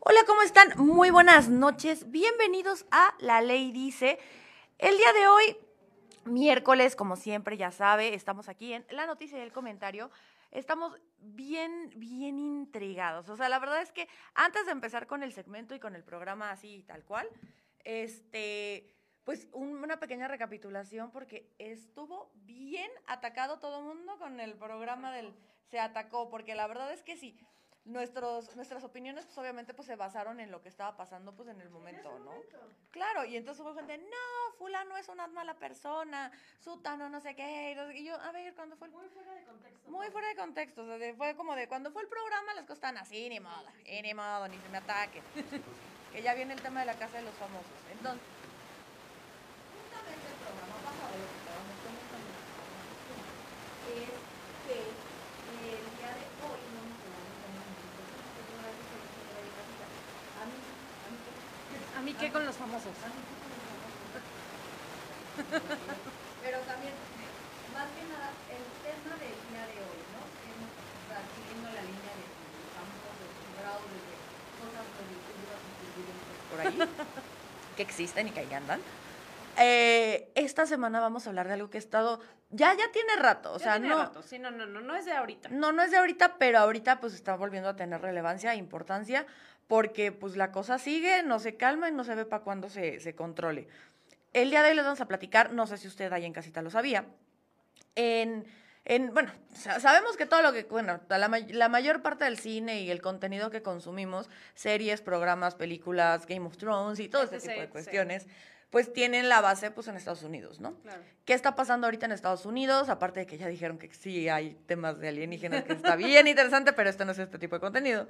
Hola, ¿cómo están? Muy buenas noches. Bienvenidos a La Ley Dice. El día de hoy, miércoles, como siempre, ya sabe, estamos aquí en la noticia y el comentario. Estamos bien, bien intrigados. O sea, la verdad es que antes de empezar con el segmento y con el programa así tal cual, este, pues una pequeña recapitulación porque estuvo bien atacado todo el mundo con el programa del se atacó, porque la verdad es que sí, nuestros, nuestras opiniones pues obviamente pues se basaron en lo que estaba pasando pues en el momento, ¿no? Claro, y entonces hubo gente, no, fulano es una mala persona, sutano no sé qué, y yo, a ver, ¿cuándo fue? Muy fuera de contexto. Muy fuera de contexto, o sea, fue como de, cuando fue el programa las cosas estaban así, ni modo, ni modo, ni se me ataque. que ya viene el tema de la casa de los famosos. Entonces, justamente el programa pasado, lo que estábamos comentando, es que el día de hoy no me a mí, a mí, ¿A mí qué con los famosos? Pero también, más que nada, el tema del día de hoy, ¿no? O sea, siguiendo la línea de famosos, de fraudes, de cosas positivas por ahí, que existen y que ahí andan. Eh, esta semana vamos a hablar de algo que ha estado ya ya tiene rato, o Ya sea, tiene no rato. Sí, no, no, no, no es de ahorita. no no es de ahorita, pero ahorita pues está volviendo a tener relevancia e importancia porque pues la cosa sigue, no se calma y no se ve para cuándo se, se controle. El día de hoy les vamos a platicar, no sé si usted ahí en casita lo sabía, en, en bueno, sa- sabemos que todo lo que, bueno, la, may- la mayor parte del cine y el contenido que consumimos, series, programas, películas, Game of Thrones y todo este tipo de cuestiones, pues tienen la base pues en Estados Unidos, ¿no? Claro. ¿Qué está pasando ahorita en Estados Unidos? Aparte de que ya dijeron que sí hay temas de alienígenas que está bien interesante, pero este no es este tipo de contenido.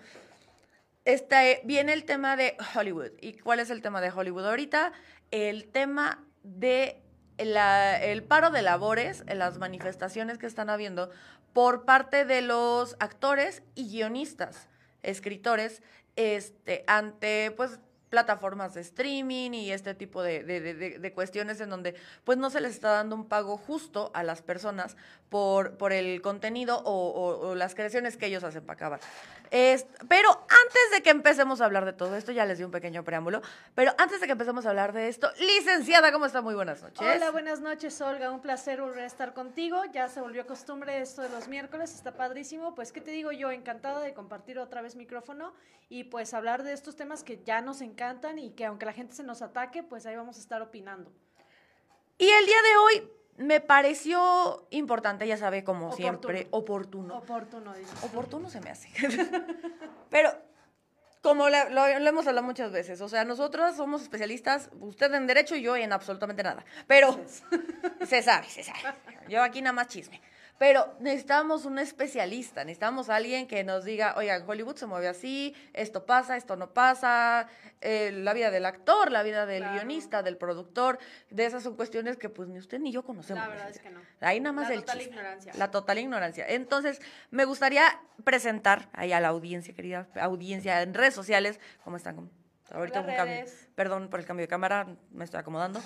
Este, viene el tema de Hollywood. ¿Y cuál es el tema de Hollywood ahorita? El tema de la- el paro de labores, las manifestaciones que están habiendo por parte de los actores y guionistas, escritores, este, ante pues plataformas de streaming y este tipo de, de- de- de- cuestiones en donde pues no se les está dando un pago justo a las personas por, por el contenido o, o- o las creaciones que ellos hacen para acabar. Es- pero antes de que empecemos a hablar de todo esto, ya les di un pequeño preámbulo, pero antes de que empecemos a hablar de esto, licenciada, ¿cómo está? Muy buenas noches. Hola, buenas noches, Olga. Un placer volver a estar contigo. Ya se volvió costumbre esto de los miércoles, está padrísimo. Pues, ¿qué te digo yo? Encantada de compartir otra vez micrófono y pues hablar de estos temas que ya nos encantan y que aunque la gente se nos ataque, pues ahí vamos a estar opinando. Y el día de hoy me pareció importante, ya sabe, como Oportuno. siempre, oportuno. Oportuno, dices. Oportuno se me hace. Pero, como lo hemos hablado muchas veces, o sea, nosotros somos especialistas, usted en derecho y yo en absolutamente nada. Pero se sabe, se sabe. Yo aquí nada más chisme. Pero necesitamos un especialista, necesitamos alguien que nos diga, oiga, en Hollywood se mueve así, esto pasa, esto no pasa, eh, la vida del actor, la vida del Claro. guionista, del productor, de esas son cuestiones que pues ni usted ni yo conocemos. La verdad es que no. Ahí nada más La el total ignorancia. La total ignorancia. Entonces, me gustaría presentar ahí a la audiencia, querida audiencia, en redes sociales, ¿cómo están? Ahorita Hola, un cambio. Perdón por el cambio de cámara, me estoy acomodando.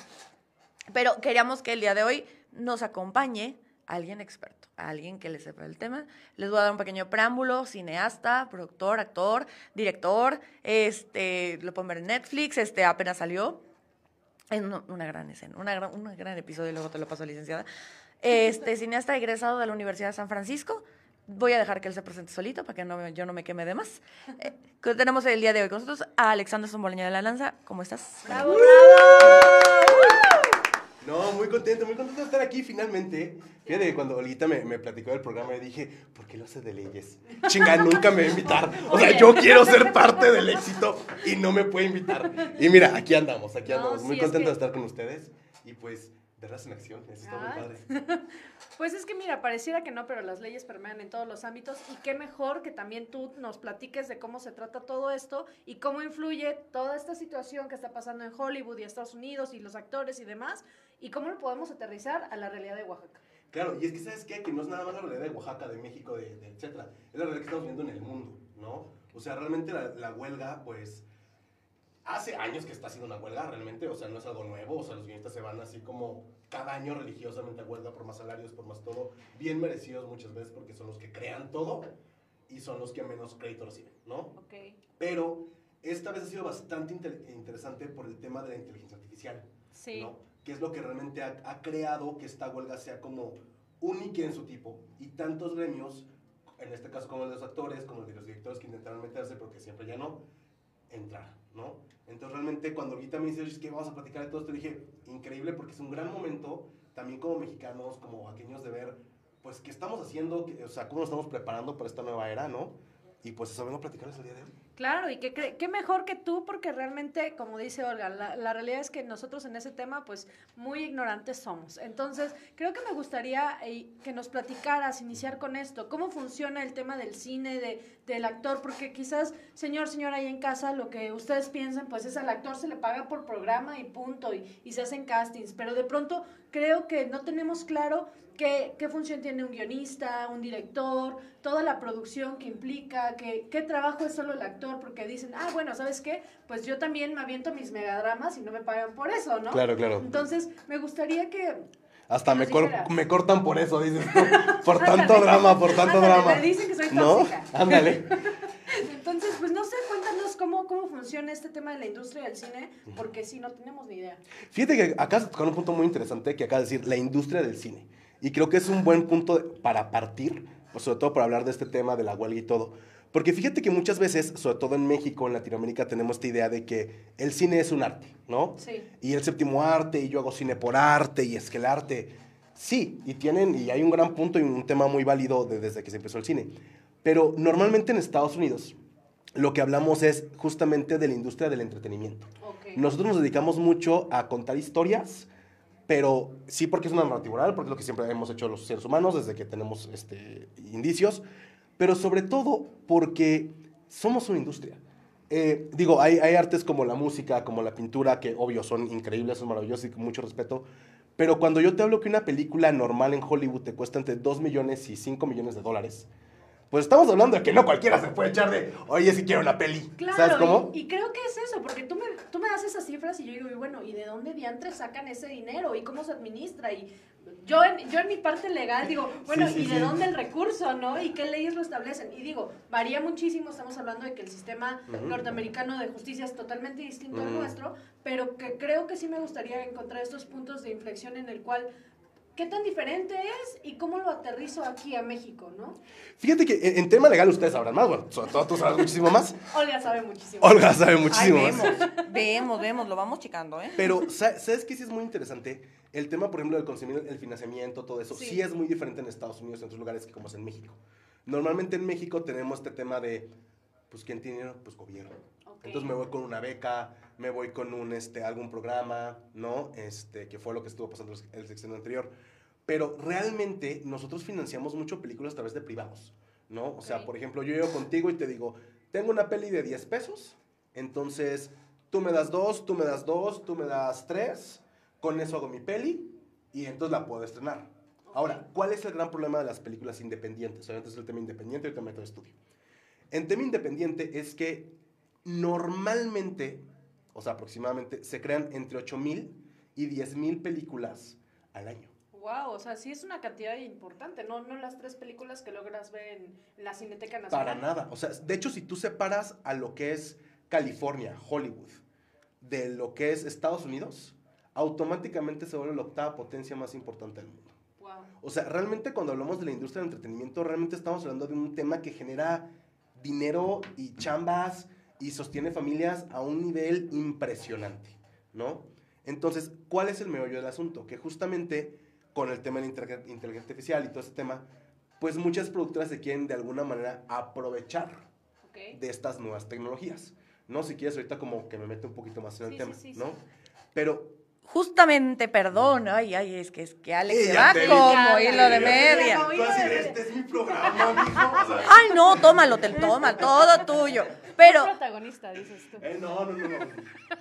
Pero queríamos que el día de hoy nos acompañe alguien experto, alguien que le sepa el tema. Les voy a dar un pequeño preámbulo, cineasta, productor, actor, director, este, lo pueden ver en Netflix, este, apenas salió. Es una, gran escena, una gran, un gran episodio, luego te lo paso, licenciada. Este, cineasta egresado de la Universidad de San Francisco. Voy a dejar que él se presente solito para que no, yo no me queme de más. Eh, que tenemos el día de hoy con nosotros a Alexander Zomboleña de la Lanza. ¿Cómo estás? ¡Bravo, bravo! No, muy contento, muy contento de estar aquí finalmente. Fíjate cuando Olita me, me platicó del programa, yo dije, ¿por qué lo hace de leyes? Chinga, nunca me va a invitar. O sea, yo quiero ser parte del éxito y no me puede invitar. Y mira, aquí andamos, aquí No, andamos. Muy es contento que- de estar con ustedes. Y pues, verlas en acción, eso está muy padre. Pues es que mira, pareciera que no, pero las leyes permean en todos los ámbitos y qué mejor que también tú nos platiques de cómo se trata todo esto y cómo influye toda esta situación que está pasando en Hollywood y Estados Unidos y los actores y demás y cómo lo podemos aterrizar a la realidad de Oaxaca. Claro, y es que ¿sabes qué? Que no es nada más la realidad de Oaxaca, de México, de, de etcétera. Es la realidad que estamos viendo en el mundo, ¿no? O sea, realmente la, la huelga, pues, hace años que está haciendo una huelga, realmente, o sea, no es algo nuevo, o sea, los guionistas se van así como cada año religiosamente a huelga por más salarios, por más todo, bien merecidos muchas veces porque son los que crean todo, y son los que menos crédito reciben, ¿no? Ok. Pero esta vez ha sido bastante inter- interesante por el tema de la inteligencia artificial, Sí. ¿no? Que es lo que realmente ha, ha creado que esta huelga sea como única en su tipo y tantos gremios, en este caso como el de los actores, como el de los directores que intentaron meterse, porque siempre ya no, entrar, ¿no? Entonces realmente cuando ahorita me dices que vamos a platicar de todo esto, dije, increíble porque es un gran momento, también como mexicanos, como vaqueños, de ver, pues, qué estamos haciendo, o sea, cómo nos estamos preparando para esta nueva era, ¿no? Y pues eso vengo a platicarles el día de hoy. Claro, y que qué mejor que tú, porque realmente, como dice Olga, la, la realidad es que nosotros en ese tema, pues, muy ignorantes somos. Entonces, creo que me gustaría eh, que nos platicaras, iniciar con esto, cómo funciona el tema del cine, de, del actor, porque quizás, señor, señora, ahí en casa, lo que ustedes piensan, pues, es al actor se le paga por programa y punto, y, y se hacen castings, pero de pronto creo que no tenemos claro qué, qué función tiene un guionista, un director, toda la producción que implica, que, qué trabajo es solo el actor, porque dicen, ah, bueno, ¿sabes qué? Pues yo también me aviento mis megadramas y no me pagan por eso, ¿no? Claro, claro. Entonces, me gustaría que... Hasta me, cor- cortan por eso, dices tú. Por Ándale. tanto drama, por tanto Ándale, drama. me dicen que soy ¿No? tóxica. Ándale. Entonces, pues no sé, cuéntanos cómo, cómo funciona este tema de la industria del cine, porque sí, no tenemos ni idea. Fíjate que acá se tocar un punto muy interesante que acaba de decir, la industria del cine. Y creo que es un buen punto para partir, pues, sobre todo para hablar de este tema de la huelga y todo. Porque fíjate que muchas veces, sobre todo en México, en Latinoamérica, tenemos esta idea de que el cine es un arte, ¿no? Sí. Y el séptimo arte, y yo hago cine por arte, y es que el arte, sí, y tienen, y hay un gran punto y un tema muy válido de- desde que se empezó el cine. Pero normalmente en Estados Unidos, lo que hablamos es justamente de la industria del entretenimiento. Ok. Nosotros nos dedicamos mucho a contar historias, pero sí porque es una narrativa oral, porque es lo que siempre hemos hecho los seres humanos desde que tenemos este, indicios, pero sobre todo porque somos una industria. Eh, digo, hay, hay artes como la música, como la pintura, que obvio son increíbles, son maravillosos y con mucho respeto, pero cuando yo te hablo que una película normal en Hollywood te cuesta entre 2 millones y 5 millones de dólares, pues estamos hablando de que no cualquiera se puede echar de, oye, si quiero una peli. Claro, ¿Sabes cómo? Y, y creo que es eso, porque tú me, tú me das esas cifras y yo digo, y bueno, ¿y de dónde diantres sacan ese dinero? ¿Y cómo se administra? Y yo en, yo en mi parte legal digo, bueno, sí, ¿y de dónde el recurso, no? ¿Y qué leyes lo establecen? Y digo, varía muchísimo, estamos hablando de que el sistema norteamericano de justicia es totalmente distinto al nuestro, pero que creo que sí me gustaría encontrar estos puntos de inflexión en el cual... ¿Qué tan diferente es y cómo lo aterrizo aquí a México, no? Fíjate que en, en tema legal ustedes sabrán más, bueno, sobre todo tú sabes muchísimo más. Olga sabe muchísimo. Olga sabe Ay, muchísimo más. vemos, vemos, vemos, lo vamos checando, ¿eh? Pero, sa- ¿sabes qué sí es muy interesante? El tema, por ejemplo, del consumir el financiamiento, todo eso, Sí. sí. es muy diferente en Estados Unidos y en otros lugares que como es en México. Normalmente en México tenemos este tema de, pues, ¿quién tiene dinero? Pues gobierno. Entonces me voy con una beca, me voy con un, este, algún programa, ¿no? Este, que fue lo que estuvo pasando el sexenio anterior. Pero realmente nosotros financiamos mucho películas a través de privados, ¿no? O sea, por ejemplo, yo llego contigo y te digo, tengo una peli de 10 pesos, entonces tú me das dos, tú me das dos, tú me das tres, con eso hago mi peli y entonces la puedo estrenar. Ahora, ¿cuál es el gran problema de las películas independientes? Obviamente es el tema independiente y el tema de estudio. En tema independiente es que normalmente, o sea, aproximadamente, se crean entre 8 mil y 10 mil películas al año. Wow, o sea, sí es una cantidad importante, no, no las tres películas que logras ver en la Cineteca Nacional. Para nada. O sea, de hecho, si tú separas a lo que es California, Hollywood, de lo que es Estados Unidos, automáticamente se vuelve la octava potencia más importante del mundo. Wow. O sea, realmente cuando hablamos de la industria del entretenimiento, realmente estamos hablando de un tema que genera dinero y chambas y sostiene familias a un nivel impresionante, ¿no? Entonces, ¿cuál es el meollo del asunto? Que justamente con el tema de la inteligencia artificial y todo ese tema, pues muchas productoras se quieren de alguna manera aprovechar Ok. de estas nuevas tecnologías, ¿no? Si quieres ahorita como que me mete un poquito más en el Sí, tema, sí, sí, ¿no? sí. Pero Justamente, perdón, ay, ay, es que es que Alex se va te como hilo de media. este es mi programa, mijo. O sea, Ay, no, tómalo, te toma, todo tuyo. Pero protagonista, dices tú. Eh, no, no, no, no.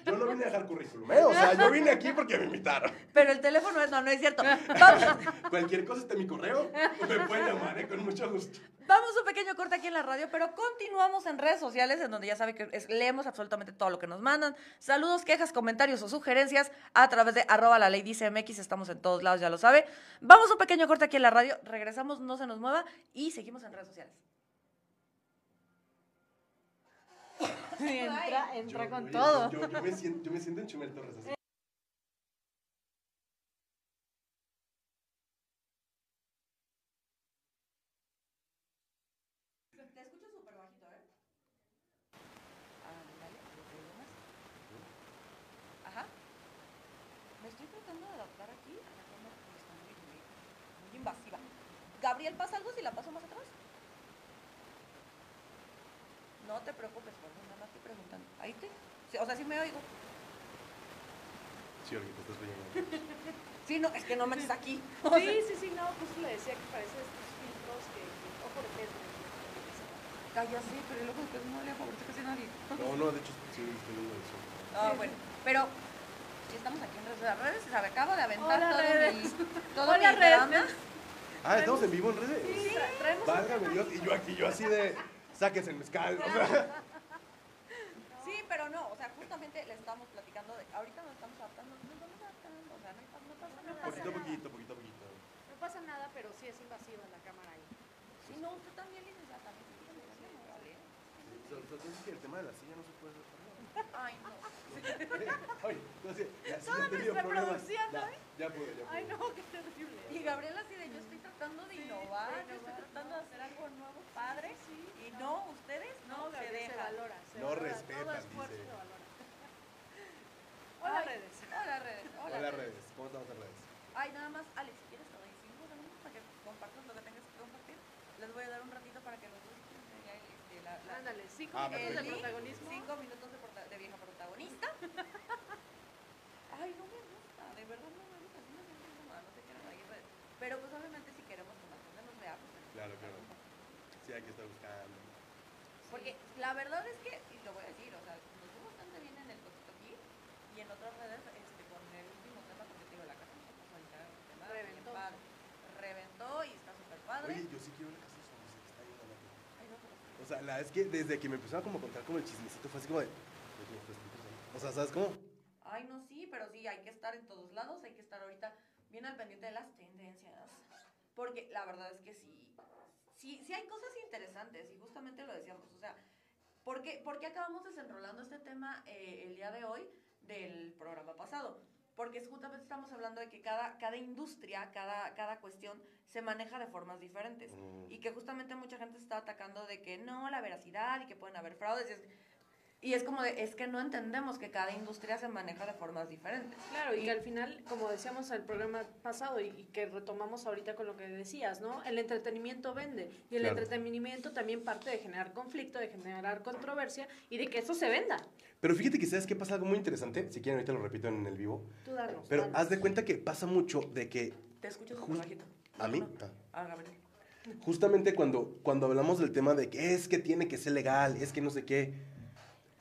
Yo no vine a dejar currículum, ¿eh? O sea, yo vine aquí porque me invitaron. pero el teléfono es no, no es cierto. Vamos, Cualquier cosa está en mi correo. Me pueden llamar, ¿eh? Con mucho gusto. Vamos a un pequeño corte aquí en la radio, pero continuamos en redes sociales, en donde ya saben que es- leemos absolutamente todo lo que nos mandan. Saludos, quejas, comentarios o sugerencias a través de arroba la ley dice MX. Estamos en todos lados, ya lo sabe. Vamos a un pequeño corte aquí en la radio, regresamos, no se nos mueva y seguimos en redes sociales. entra, entra Yo- con oye, todo. Yo, yo me siento, yo me siento en Chumel Torres así. Te escucho súper bajito, ¿eh? Ándale, ¿lo te digo más? Ajá. Me estoy tratando de adaptar aquí a la cámara que está muy, muy, muy invasiva. Gabriel, ¿pasa algo si la paso más atrás? No te preocupes, por favor, nada más estoy preguntando. ¿Ahí te? Sí, o sea, sí me oigo. Sí, ahorita estás viendo. Sí, no, es que no me estás aquí. Sí, sí, sí, no, justo le decía que parece estos filtros que, que ojo de pez. ¿no? Calla, sí, pero luego después no le favorece casi a nadie. No, no, de hecho sí estoy viendo eso. Ah, bueno, pero si estamos aquí en redes, las redes, se me acabo de aventar Hola, todo redes. mi, todo Hola, mi redes. drama. Ah, estamos en vivo en redes. Sí, traemos Válgame Dios, y yo aquí, yo así de, sáquese el mezcal. O sea, Sí, o sea, justamente le estamos platicando de, ahorita nos estamos adaptando, nos estamos adaptando, o sea, no, no pasa nada. poquito a poquito, poquito a poquito. No pasa nada, pero sí es invasiva la cámara ahí. Sí, no, usted también, licenciada, también, Entonces que el tema de la silla no se puede hacer. Ay, no. Ay, entonces, la silla Toda ha tenido nuestra producción, Ya, ¿no? ya pude, ya pude. Ay, no, qué terrible. Y Gabriela así de, yo estoy tratando de innovar, yo estoy tratando de hacer algo nuevo, padre, y no, ustedes no, se dejan. No respetan, Todo esfuerzo dice. Hola, Ay, redes. Hola, redes. Hola, Hola redes, ¿cómo estamos en redes? Ay, nada más, Alex, si quieres te doy cinco segundos para que compartas lo que tengas que compartir. Les voy a dar un ratito para que los dos ya, este, la, la- Ándale, cinco Ah, minutos de protagonismo. Cinco minutos de, prota- de vieja protagonista. Ay, no me gusta, de verdad no me gusta. Sí me siento incómoda, no sé qué ahí en redes. Pero pues obviamente si queremos que más gente nos vea, pues Claro, claro. Sí, hay que estar buscando. Porque la verdad es que, y lo voy a decir, o sea, nos fue bastante bien en el cosito aquí y en otras redes, este, con el último tema, porque te digo, la casa nos pasó ahorita un tema bien Reventó. padre. Reventó y está súper padre. Oye, yo sí O sea, la es que desde que me empezaron como a contar como el chismecito fue así como de. "Oye, esto está interesante". O sea, ¿sabes cómo? Ay, no, sí, pero sí, hay que estar en todos lados, hay que estar ahorita bien al pendiente de las tendencias. Porque la verdad es que sí, sí, sí hay cosas interesantes y justamente lo decíamos, o sea, ¿por qué, por qué acabamos desenrolando este tema eh, el día de hoy del programa pasado? Porque es justamente estamos hablando de que cada, cada industria, cada, cada cuestión se maneja de formas diferentes. Mm. Y que justamente mucha gente está atacando de que no, la veracidad y que pueden haber fraudes. Y es, y es como de, es que no entendemos que cada industria se maneja de formas diferentes. Claro, y que al final, como decíamos en el programa pasado y, y que retomamos ahorita con lo que decías, ¿no? El entretenimiento vende y el Claro. entretenimiento también parte de generar conflicto, de generar controversia y de que eso se venda. Pero fíjate que sabes que pasa algo muy interesante. Si quieren, ahorita lo repito en el vivo. Tú danos. Pero danos. haz de cuenta que pasa mucho de que Te escucho bajito. ¿A mí? Ah. Ah, Gabriel. justamente cuando, cuando hablamos del tema de que es que tiene que ser legal, es que no sé qué,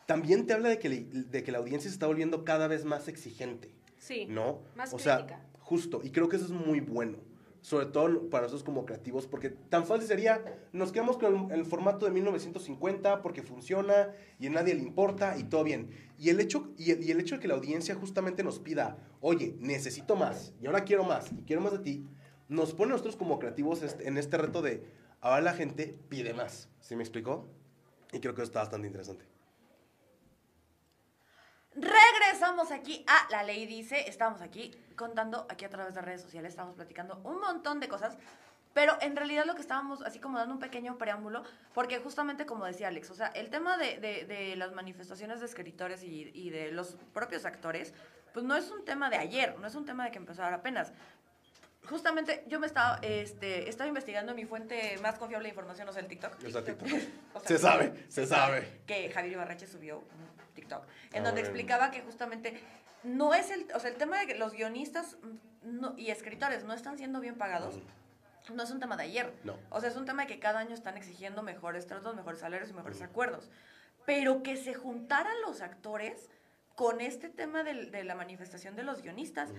también te habla de que, de que la audiencia se está volviendo cada vez más exigente. Sí. ¿no? Más o sea, justo, y creo que eso es muy bueno, sobre todo para nosotros como creativos, porque tan fácil sería, nos quedamos con el, formato de 1950 porque funciona y a nadie le importa y todo bien. Y el, hecho, y, el, y el hecho de que la audiencia justamente nos pida, oye, necesito más, y ahora quiero más, y quiero más de ti, nos pone a nosotros como creativos en este reto de, ahora la gente pide más, ¿sí me explicó? Y creo que eso está bastante interesante. Regresamos aquí a La Ley Dice. Estamos aquí contando, aquí a través de redes sociales, estamos platicando un montón de cosas. Pero en realidad lo que estábamos así como dando un pequeño preámbulo, porque justamente como decía Alex, o sea, el tema de, de- de las manifestaciones de escritores y, y de los propios actores, pues no es un tema de ayer, no es un tema de que empezó ahora apenas. Justamente yo me estaba, este, estaba investigando mi fuente más confiable de información, o sea, el TikTok. O sea, TikTok. O sea, Se sabe, se sabe. que Javier Ibarreche subió TikTok, en Ah, donde bueno. explicaba que justamente no es el, o sea, el tema de que los guionistas mm, no- y escritores no están siendo bien pagados, no es un tema de ayer. No. O sea, es un tema de que cada año están exigiendo mejores tratos, mejores salarios y mejores acuerdos. Pero que se juntaran los actores con este tema del- de la manifestación de los guionistas,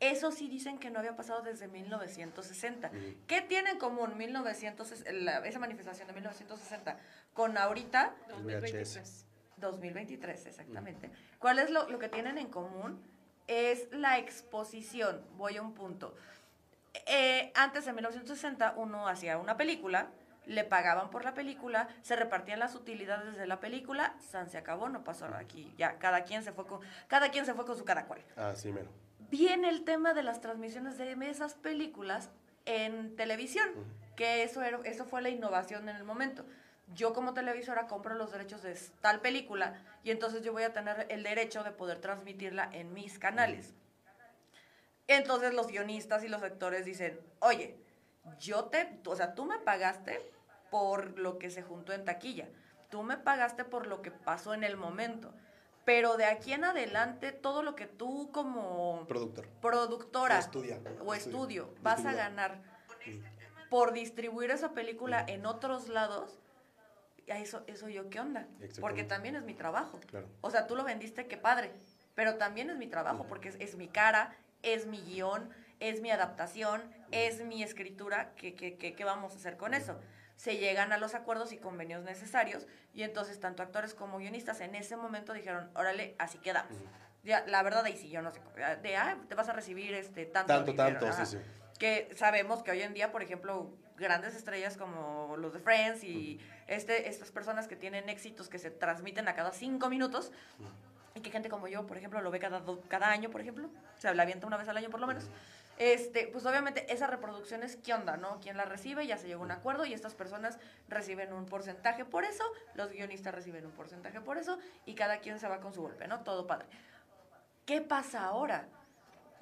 eso sí dicen que no había pasado desde 1960. Ujú. ¿Qué tiene en común 1960, la- esa manifestación de 1960 con ahorita 2023. 2023, exactamente. ¿Cuál es lo, lo que tienen en común? Es la exposición. Voy a un punto. Eh, antes de 1960 uno hacía una película, le pagaban por la película, se repartían las utilidades de la película, San se acabó, no pasó nada aquí, ya cada quien se fue con, cada quien se fue con su cada cual. Ah, sí, mero. Viene el tema de las transmisiones de esas películas en televisión, que eso, era, eso fue la innovación en el momento. Yo como televisora compro los derechos de tal película y entonces yo voy a tener el derecho de poder transmitirla en mis canales. Entonces los guionistas y los actores dicen, oye, yo te, o sea, tú me pagaste por lo que se juntó en taquilla, tú me pagaste por lo que pasó en el momento, pero de aquí en adelante todo lo que tú como Productor. productora O estudia. o Estudia. estudio vas a ganar por distribuir esa película en otros lados, a eso, eso yo qué onda, porque también es mi trabajo. Claro. O sea, tú lo vendiste, qué padre, pero también es mi trabajo, porque es, es mi cara, es mi guion, es mi adaptación, es mi escritura, ¿qué, qué, qué, qué vamos a hacer con eso? Se llegan a los acuerdos y convenios necesarios y entonces tanto actores como guionistas en ese momento dijeron, órale, así quedamos. Ya, la verdad ahí sí, yo no sé, de, ah, te vas a recibir este tanto. Tanto, dinero", tanto, sí, sí. Que sabemos que hoy en día, por ejemplo, grandes estrellas como los de Friends y este, estas personas que tienen éxitos que se transmiten a cada cinco minutos, y que gente como yo, por ejemplo, lo ve cada, do- cada año, por ejemplo, se la avienta una vez al año por lo menos, este, pues obviamente esa reproducción es qué onda, ¿no? ¿Quién la recibe? Ya se llegó a un acuerdo y estas personas reciben un porcentaje por eso, los guionistas reciben un porcentaje por eso y cada quien se va con su golpe, ¿no? Todo padre. ¿Qué pasa ahora?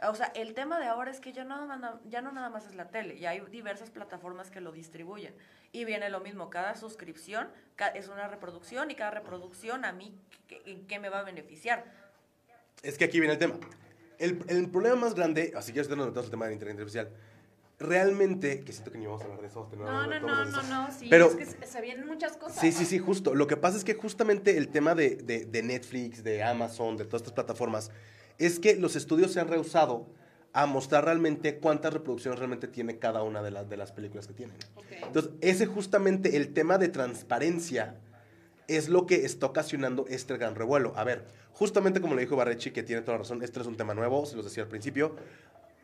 O sea, el tema de ahora es que ya no, nada- ya no nada más es la tele, ya hay diversas plataformas que lo distribuyen. Y viene lo mismo, cada suscripción es una reproducción y cada reproducción a mí, ¿qué- ¿en qué me va a beneficiar? Es que aquí viene el tema. El, el problema más grande, así que ya metemos el tema de inteligencia artificial. Realmente, que siento que ni vamos a hablar de eso. No, no, no, no, eso. no, sí, Pero- es que se, se vienen muchas cosas. Sí, sí, sí, justo. Lo que pasa es que justamente el tema de, de- de Netflix, de Amazon, de todas estas plataformas, es que los estudios se han rehusado a mostrar realmente cuántas reproducciones realmente tiene cada una de, las de las películas que tienen. Ok. Entonces, ese justamente el tema de transparencia es lo que está ocasionando este gran revuelo. A ver, justamente como le dijo Barrechi, que tiene toda la razón, este es un tema nuevo, se los decía al principio.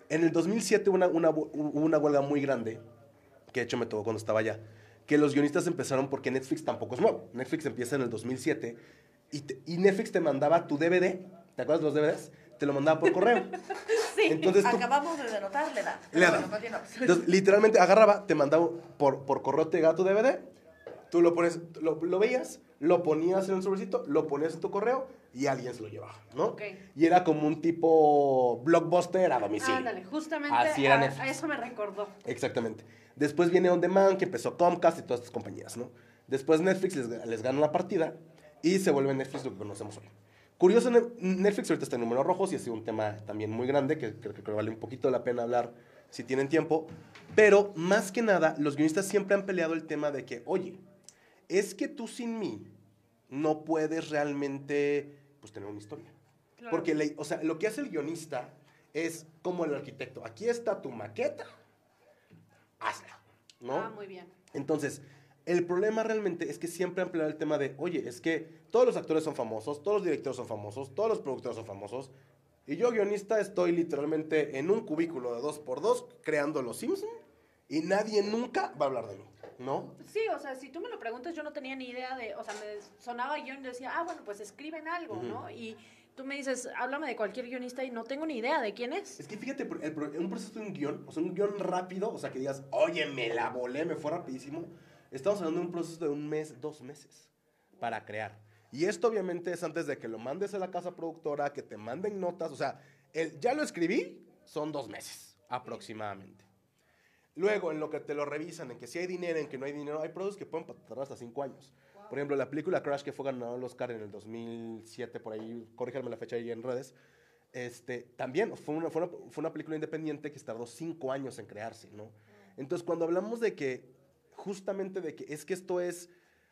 En el 2007 hubo una, una, una huelga muy grande, que de hecho me tocó cuando estaba allá, que los guionistas empezaron porque Netflix tampoco es nuevo. Netflix empieza en el 2007 y, te- y Netflix te mandaba tu DVD, ¿te acuerdas de los DVDs? Te lo mandaba por correo. Sí, Entonces tú- acabamos de denotar la edad. La edad. Bueno. Entonces, literalmente agarraba, te mandaba por, por correo, te llegaba tu DVD, tú lo pones, lo, lo veías, lo ponías en un sobrecito, lo ponías en tu correo y alguien se lo llevaba, ¿no? Ok. Y era como un tipo blockbuster a domicilio. Ándale, justamente Así era a, eso me recordó. Exactamente. Después viene On Demand, que empezó Comcast y todas estas compañías, ¿no? Después Netflix les, les gana la partida y se vuelve Netflix lo que conocemos hoy. Curioso, Ne- Netflix ahorita está en números rojos y ha sido un tema también muy grande que creo que vale un poquito la pena hablar si tienen tiempo. Pero más que nada, los guionistas siempre han peleado el tema de que, oye, es que tú sin mí no puedes realmente pues, tener una historia. Claro. Porque, le- o sea, lo que hace el guionista es como el arquitecto. Aquí está tu maqueta, hazla, ¿no? Ah, muy bien. Entonces, el problema realmente es que siempre han peleado el tema de, oye, es que todos los actores son famosos, todos los directores son famosos, todos los productores son famosos, y yo guionista estoy literalmente en un cubículo de dos por dos creando Los Simpsons y nadie nunca va a hablar de mí, ¿no? Sí, o sea, si tú me lo preguntas, yo no tenía ni idea de, o sea, me sonaba guion y decía, ah, bueno, pues escriben algo, Ujú. ¿no? Y tú me dices, háblame de cualquier guionista y no tengo ni idea de quién es. Es que fíjate, el pro- un proceso de un guion, o sea, un guion rápido, o sea, que digas, oye, me la volé, me fue rapidísimo. Estamos hablando de un proceso de un mes, dos meses para crear. Y esto obviamente es antes de que lo mandes a la casa productora, que te manden notas, o sea, el, ya lo escribí, son dos meses aproximadamente. Luego, en lo que te lo revisan, en que si hay dinero, en que no hay dinero, hay productos que pueden tardar hasta cinco años. Por ejemplo, la película Crash, que fue ganador del Oscar en el 2007, por ahí, corríjanme la fecha ahí en redes, este, también fue una, fue, una, fue una película independiente que tardó cinco años en crearse, ¿no? Entonces, cuando hablamos de que, justamente de que es que esto es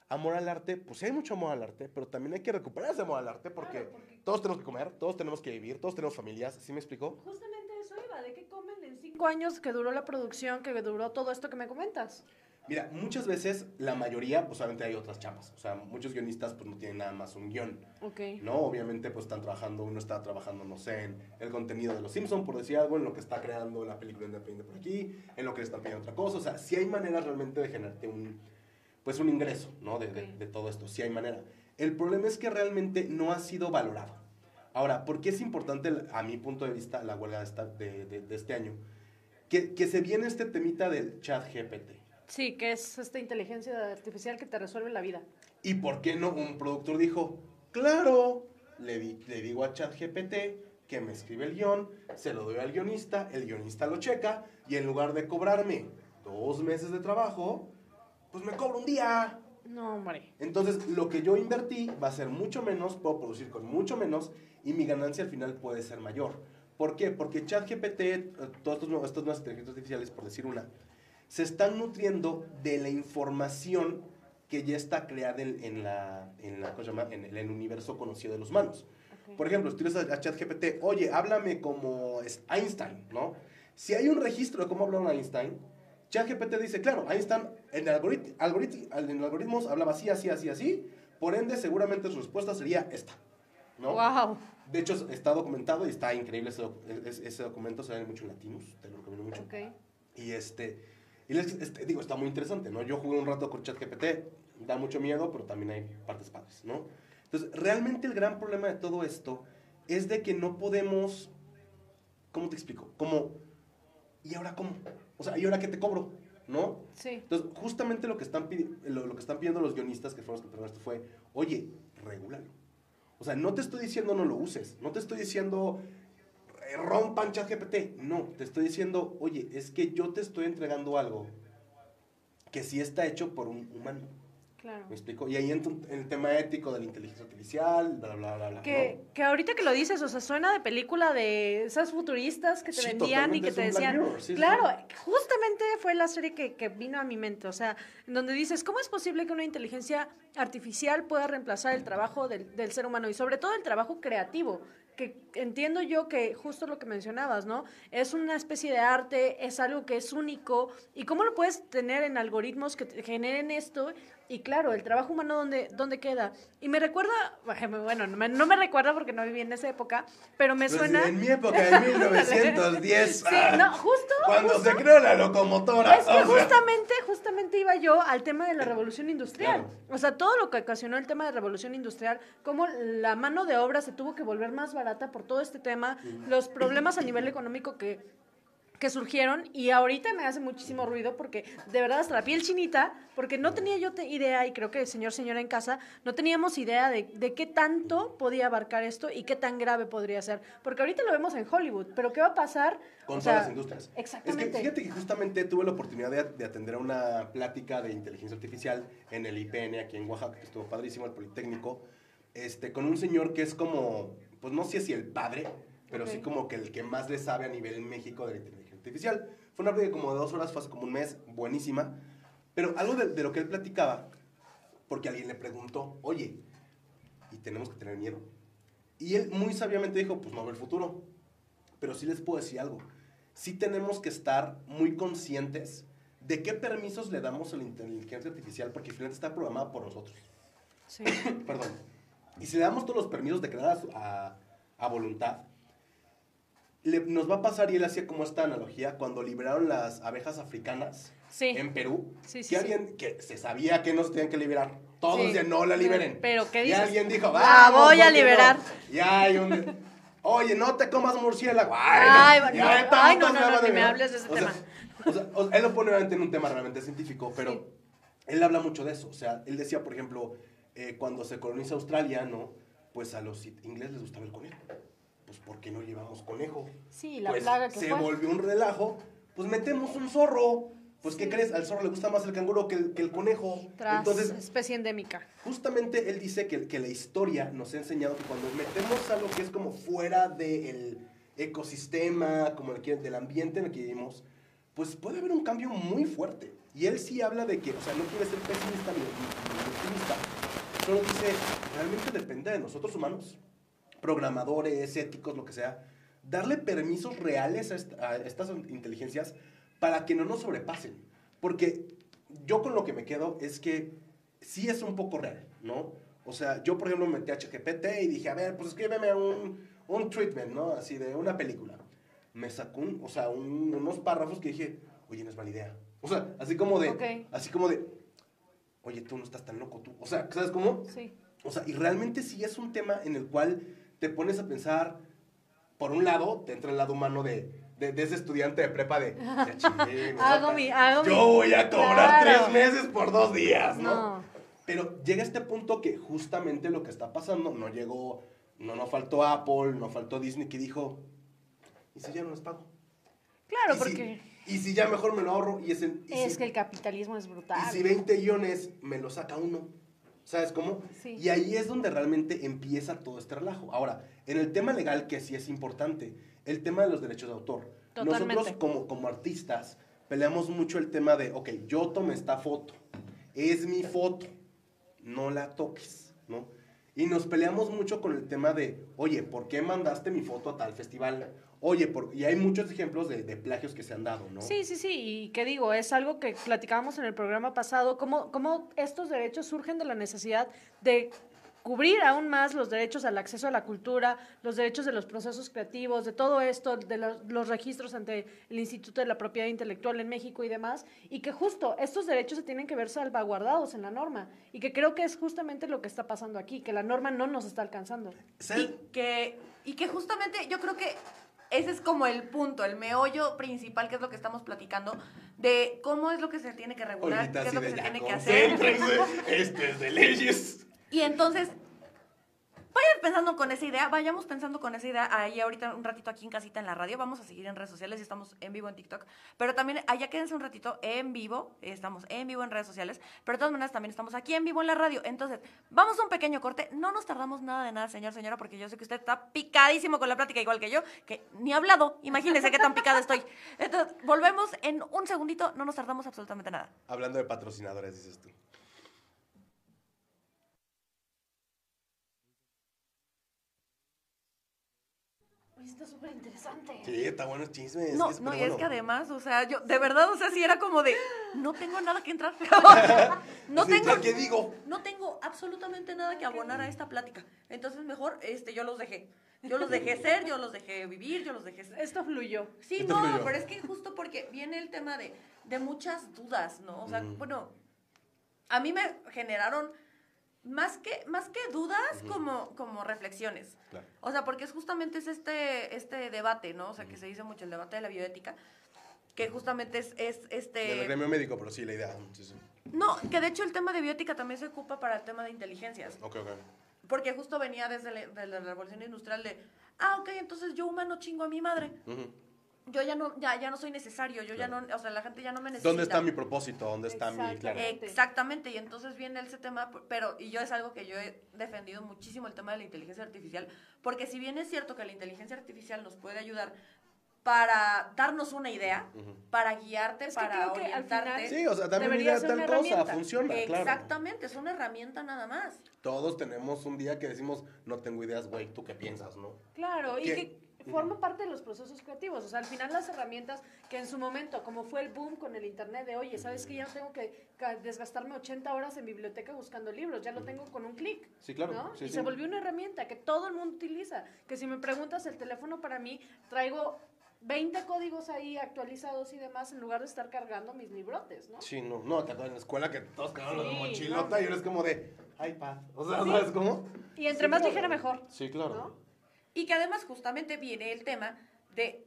amor al arte, pues sí hay mucho amor al arte, pero también hay que recuperar ese amor al arte porque, Claro, porque- todos tenemos que comer, todos tenemos que vivir, todos tenemos familias, ¿sí me explicó? Justamente eso iba, ¿de qué comen en cinco años que duró la producción, que duró todo esto que me comentas? Mira, muchas veces, la mayoría, pues obviamente hay otras chapas. O sea, muchos guionistas pues no tienen nada más un guion. Ok. ¿no? Obviamente, pues están trabajando, uno está trabajando, no sé, en el contenido de Los Simpsons, por decir algo, en lo que está creando la película independiente por aquí, en lo que le están pidiendo otra cosa. O sea, sí hay maneras realmente de generarte un, pues un ingreso, ¿no? De, de- todo esto, sí hay manera. El problema es que realmente no ha sido valorado. Ahora, ¿por qué es importante, a mi punto de vista, la huelga de- de este año? Que, que se viene este temita del chat GPT. Sí, que es esta inteligencia artificial que te resuelve la vida. ¿Y por qué no un productor dijo, claro, le, di- le digo a ChatGPT que me escribe el guion, se lo doy al guionista, el guionista lo checa y en lugar de cobrarme dos meses de trabajo, pues me cobro un día. No, hombre. Entonces, lo que yo invertí va a ser mucho menos, puedo producir con mucho menos y mi ganancia al final puede ser mayor. ¿Por qué? Porque ChatGPT, eh, todos estos nuevos, estas nuevas inteligencias artificiales, por decir una, se están nutriendo de la información que ya está creada en, en la, en, la, ¿cómo se llama? en el, universo conocido de los humanos. Ok. Por ejemplo, si tú a, a ChatGPT, oye, háblame como Einstein, ¿no? Si hay un registro de cómo hablaron Einstein, ChatGPT dice, claro, Einstein en, el algorit- algorit- en algoritmos hablaba así, así, así, así, por ende seguramente su respuesta sería esta, ¿no? Wow. De hecho, está documentado y está increíble ese, doc- es- ese documento, se ve mucho en latinos, te lo recomiendo mucho. Ok. Y este, y les- este, digo, está muy interesante, ¿no? Yo jugué un rato con ChatGPT, da mucho miedo, pero también hay partes padres, ¿no? Entonces, realmente el gran problema de todo esto es de que no podemos, ¿cómo te explico? Como, ¿y ahora cómo? O sea, ¿y ahora qué te cobro? ¿No? Sí. Entonces, justamente lo que están, lo, lo que están pidiendo los guionistas que fueron los que esto fue, oye, regúlalo. O sea, no te estoy diciendo no lo uses, no te estoy diciendo rompan ChatGPT, no, te estoy diciendo, oye, es que yo te estoy entregando algo que sí está hecho por un humano. Claro. ¿Me explico? Y ahí entra el tema ético de la inteligencia artificial, bla, bla, bla, bla. Que, que ahorita que lo dices, o sea, suena de película de esas futuristas que te Sí, vendían y que te decían. Mirror, sí, claro, sí. justamente fue la serie que, que vino a mi mente, o sea, donde dices, ¿cómo es posible que una inteligencia artificial pueda reemplazar el trabajo del, del ser humano y sobre todo el trabajo creativo? Que entiendo yo que justo lo que mencionabas, ¿no? Es una especie de arte, es algo que es único. ¿Y cómo lo puedes tener en algoritmos que te generen esto? Y claro, el trabajo humano, ¿dónde, dónde queda? Y me recuerda, bueno, no me, no me recuerda porque no viví en esa época, pero me Pues, suena... En mi época, en 1910, Sí, ah, no, justo, cuando se creó la locomotora. es que o sea, justamente, justamente iba yo al tema de la revolución industrial. Claro. O sea, todo lo que ocasionó el tema de revolución industrial, cómo la mano de obra se tuvo que volver más barata por todo este tema, los problemas a nivel económico que, que surgieron y ahorita me hace muchísimo ruido porque de verdad hasta la piel chinita, porque no tenía yo idea y creo que el señor, señora en casa, no teníamos idea de, de qué tanto podía abarcar esto y qué tan grave podría ser. Porque ahorita lo vemos en Hollywood, pero ¿qué va a pasar? Con O todas sea, las industrias. Exactamente. Es que fíjate que justamente tuve la oportunidad de, de atender a una plática de inteligencia artificial en el IPN aquí en Oaxaca, que estuvo padrísimo, el Politécnico, este, con un señor que es como, pues no sé si el padre, pero sí como que el que más le sabe a nivel México de la inteligencia artificial. Fue una plática como de dos horas, fue hace como un mes, buenísima. Pero algo de, de lo que él platicaba, porque alguien le preguntó, oye, ¿y tenemos que tener miedo? Y él muy sabiamente dijo, pues no ve el futuro. Pero sí les puedo decir algo. Sí tenemos que estar muy conscientes de qué permisos le damos a la inteligencia artificial, porque al final está programada por nosotros. Sí. Perdón. Y si le damos todos los permisos de crear a- a voluntad, le- nos va a pasar, y él hacía como esta analogía, cuando liberaron las abejas africanas Sí. en Perú, Sí, sí, que alguien que se sabía que no se tenían que liberar, todos decían, no la liberen. Pero, ¿qué Y dices? alguien dijo, Ah, vamos, voy a ¿por qué no?". liberar. Y hay un... Oye, no te comas murciélago. Ay, Ay, no, no, y ay, no, no, no, me ¿no? hables de ese O sea, tema. o sea, o- él lo pone obviamente en un tema realmente científico, pero él habla mucho de eso. O sea, él decía, por ejemplo, eh, cuando se coloniza Australia, ¿no? Pues a los ingleses les gustaba el conejo. Pues, ¿por qué no llevamos conejo? Sí, la pues, plaga que se fue. volvió un relajo, pues metemos un zorro. Pues, ¿qué crees? Al zorro le gusta más el canguro que el, que el conejo. Tras Entonces, especie endémica. justamente él dice que, que la historia nos ha enseñado que cuando metemos algo que es como fuera del ecosistema, como el que- del ambiente en el que vivimos, pues puede haber un cambio muy fuerte. Y él sí habla de que, o sea, no quiere ser pesimista ni, ni- ni optimista, solo dice, realmente depende de nosotros humanos, programadores, éticos, lo que sea, darle permisos reales a, est- a estas inteligencias para que no nos sobrepasen. Porque yo con lo que me quedo es que sí es un poco real, ¿no? O sea, yo por ejemplo me metí a ChatGPT y dije, a ver, pues escríbeme un, un treatment, ¿no? Así de una película. Me sacó un, o sea, un- unos párrafos que dije, oye, no es mala idea. O sea, así como de, Ok. así como de, oye, tú no estás tan loco, tú. O sea, ¿sabes cómo? Sí. O sea, y realmente sí es un tema en el cual te pones a pensar, por un lado, te entra el lado humano de, de, de ese estudiante de prepa de, ya Hago mi, hago yo voy a cobrar Claro. tres meses por dos días, ¿no? No. Pero llega este punto que justamente lo que está pasando, no llegó, no, no faltó Apple, no faltó Disney que dijo, ¿y si ya no les pago? Claro, ¿Y si- porque y si ya mejor me lo ahorro y es el... y es si- que el capitalismo es brutal. y si 20 guiones me lo saca uno. ¿Sabes cómo? Sí. Y ahí es donde realmente empieza todo este relajo. Ahora, en el tema legal, que sí es importante, el tema de los derechos de autor. Totalmente. Nosotros como, como artistas peleamos mucho el tema de, ok, yo tomé esta foto, es mi foto, no la toques, ¿no? Y nos peleamos mucho con el tema de, oye, ¿por qué mandaste mi foto a tal festival? Oye, por... y hay muchos ejemplos de, de plagios que se han dado, ¿no? Sí, sí, sí, y qué digo, es algo que platicábamos en el programa pasado, cómo, cómo estos derechos surgen de la necesidad de cubrir aún más los derechos al acceso a la cultura, los derechos de los procesos creativos, de todo esto, de los, los registros ante el Instituto de la Propiedad Intelectual en México y demás, y que justo estos derechos se tienen que ver salvaguardados en la norma, y que creo que es justamente lo que está pasando aquí, que la norma no nos está alcanzando. Y que, y que justamente yo creo que ese es como el punto, el meollo principal, que es lo que estamos platicando, de cómo es lo que se tiene que regular, qué es lo que se tiene que hacer. este es de leyes. Y entonces, vayan pensando con esa idea, vayamos pensando con esa idea ahí ahorita un ratito aquí en casita en la radio, vamos a seguir en redes sociales y estamos en vivo en TikTok, pero también allá quédense un ratito en vivo, estamos en vivo en redes sociales, pero de todas maneras también estamos aquí en vivo en la radio. Entonces, vamos a un pequeño corte, no nos tardamos nada de nada, señor, señora, porque yo sé que usted está picadísimo con la plática igual que yo, que ni hablado, imagínense qué tan picada estoy. Entonces, volvemos en un segundito, no nos tardamos absolutamente nada. Hablando de patrocinadores, dices tú. Oye, está súper interesante. Sí, está bueno el chisme. No, es no, y es que además, o sea, yo, de verdad, o sea, sí era como de, no tengo nada que entrar. no tengo, ¿ya ¿Qué digo? no tengo absolutamente nada que abonar a esta plática. Entonces, mejor, este, yo los dejé. Yo los dejé ser, yo los dejé vivir, yo los dejé ser. Esto fluyó. Sí, Esto no, fluyó. pero es que justo porque viene el tema de, de muchas dudas, ¿no? O sea, Ujú. bueno, a mí me generaron más que, más que dudas como, como reflexiones. Claro. O sea, porque es justamente es este, este debate, ¿no? O sea, que se dice mucho el debate de la bioética, que justamente es, es Del este... gremio médico, pero sí, la idea. Sí, sí. No, que de hecho el tema de bioética también se ocupa para el tema de inteligencias. Ok, ok. Porque justo venía desde la, de la revolución industrial de, ah, ok, entonces yo humano chingo a mi madre. Ujú. Yo ya no, ya, ya no soy necesario, yo ya no, o sea, la gente ya no me necesita. ¿Dónde está mi propósito? ¿Dónde está mi...? Claro. Exactamente. Exactamente, y entonces viene ese tema, pero, y yo es algo que yo he defendido muchísimo, el tema de la inteligencia artificial, porque si bien es cierto que la inteligencia artificial nos puede ayudar para darnos una idea, para guiarte, Es que para creo que al orientarte. Sí, o sea, también ser tal una cosa, herramienta. funciona, claro. Exactamente, es una herramienta nada más. Todos tenemos un día que decimos, no tengo ideas, güey, ¿tú qué piensas, no? Claro, y que forma parte de los procesos creativos. O sea, al final las herramientas que en su momento, como fue el boom con el internet de, oye, ¿sabes que ya no tengo que desgastarme 80 horas en biblioteca buscando libros? Ya lo tengo con un clic. Sí, claro. ¿no? sí, y sí. se volvió una herramienta que todo el mundo utiliza. Que si me preguntas el teléfono para mí, traigo 20 códigos ahí actualizados y demás en lugar de estar cargando mis librotes, ¿no? Sí, no, no, te acuerdas en la escuela que todos cagaban la Sí, mochilota no. y eres como de iPad. O sea, ¿sabes cómo? Y entre Sí, más claro. ligera, mejor. Sí, claro. ¿no? Y que además justamente viene el tema de,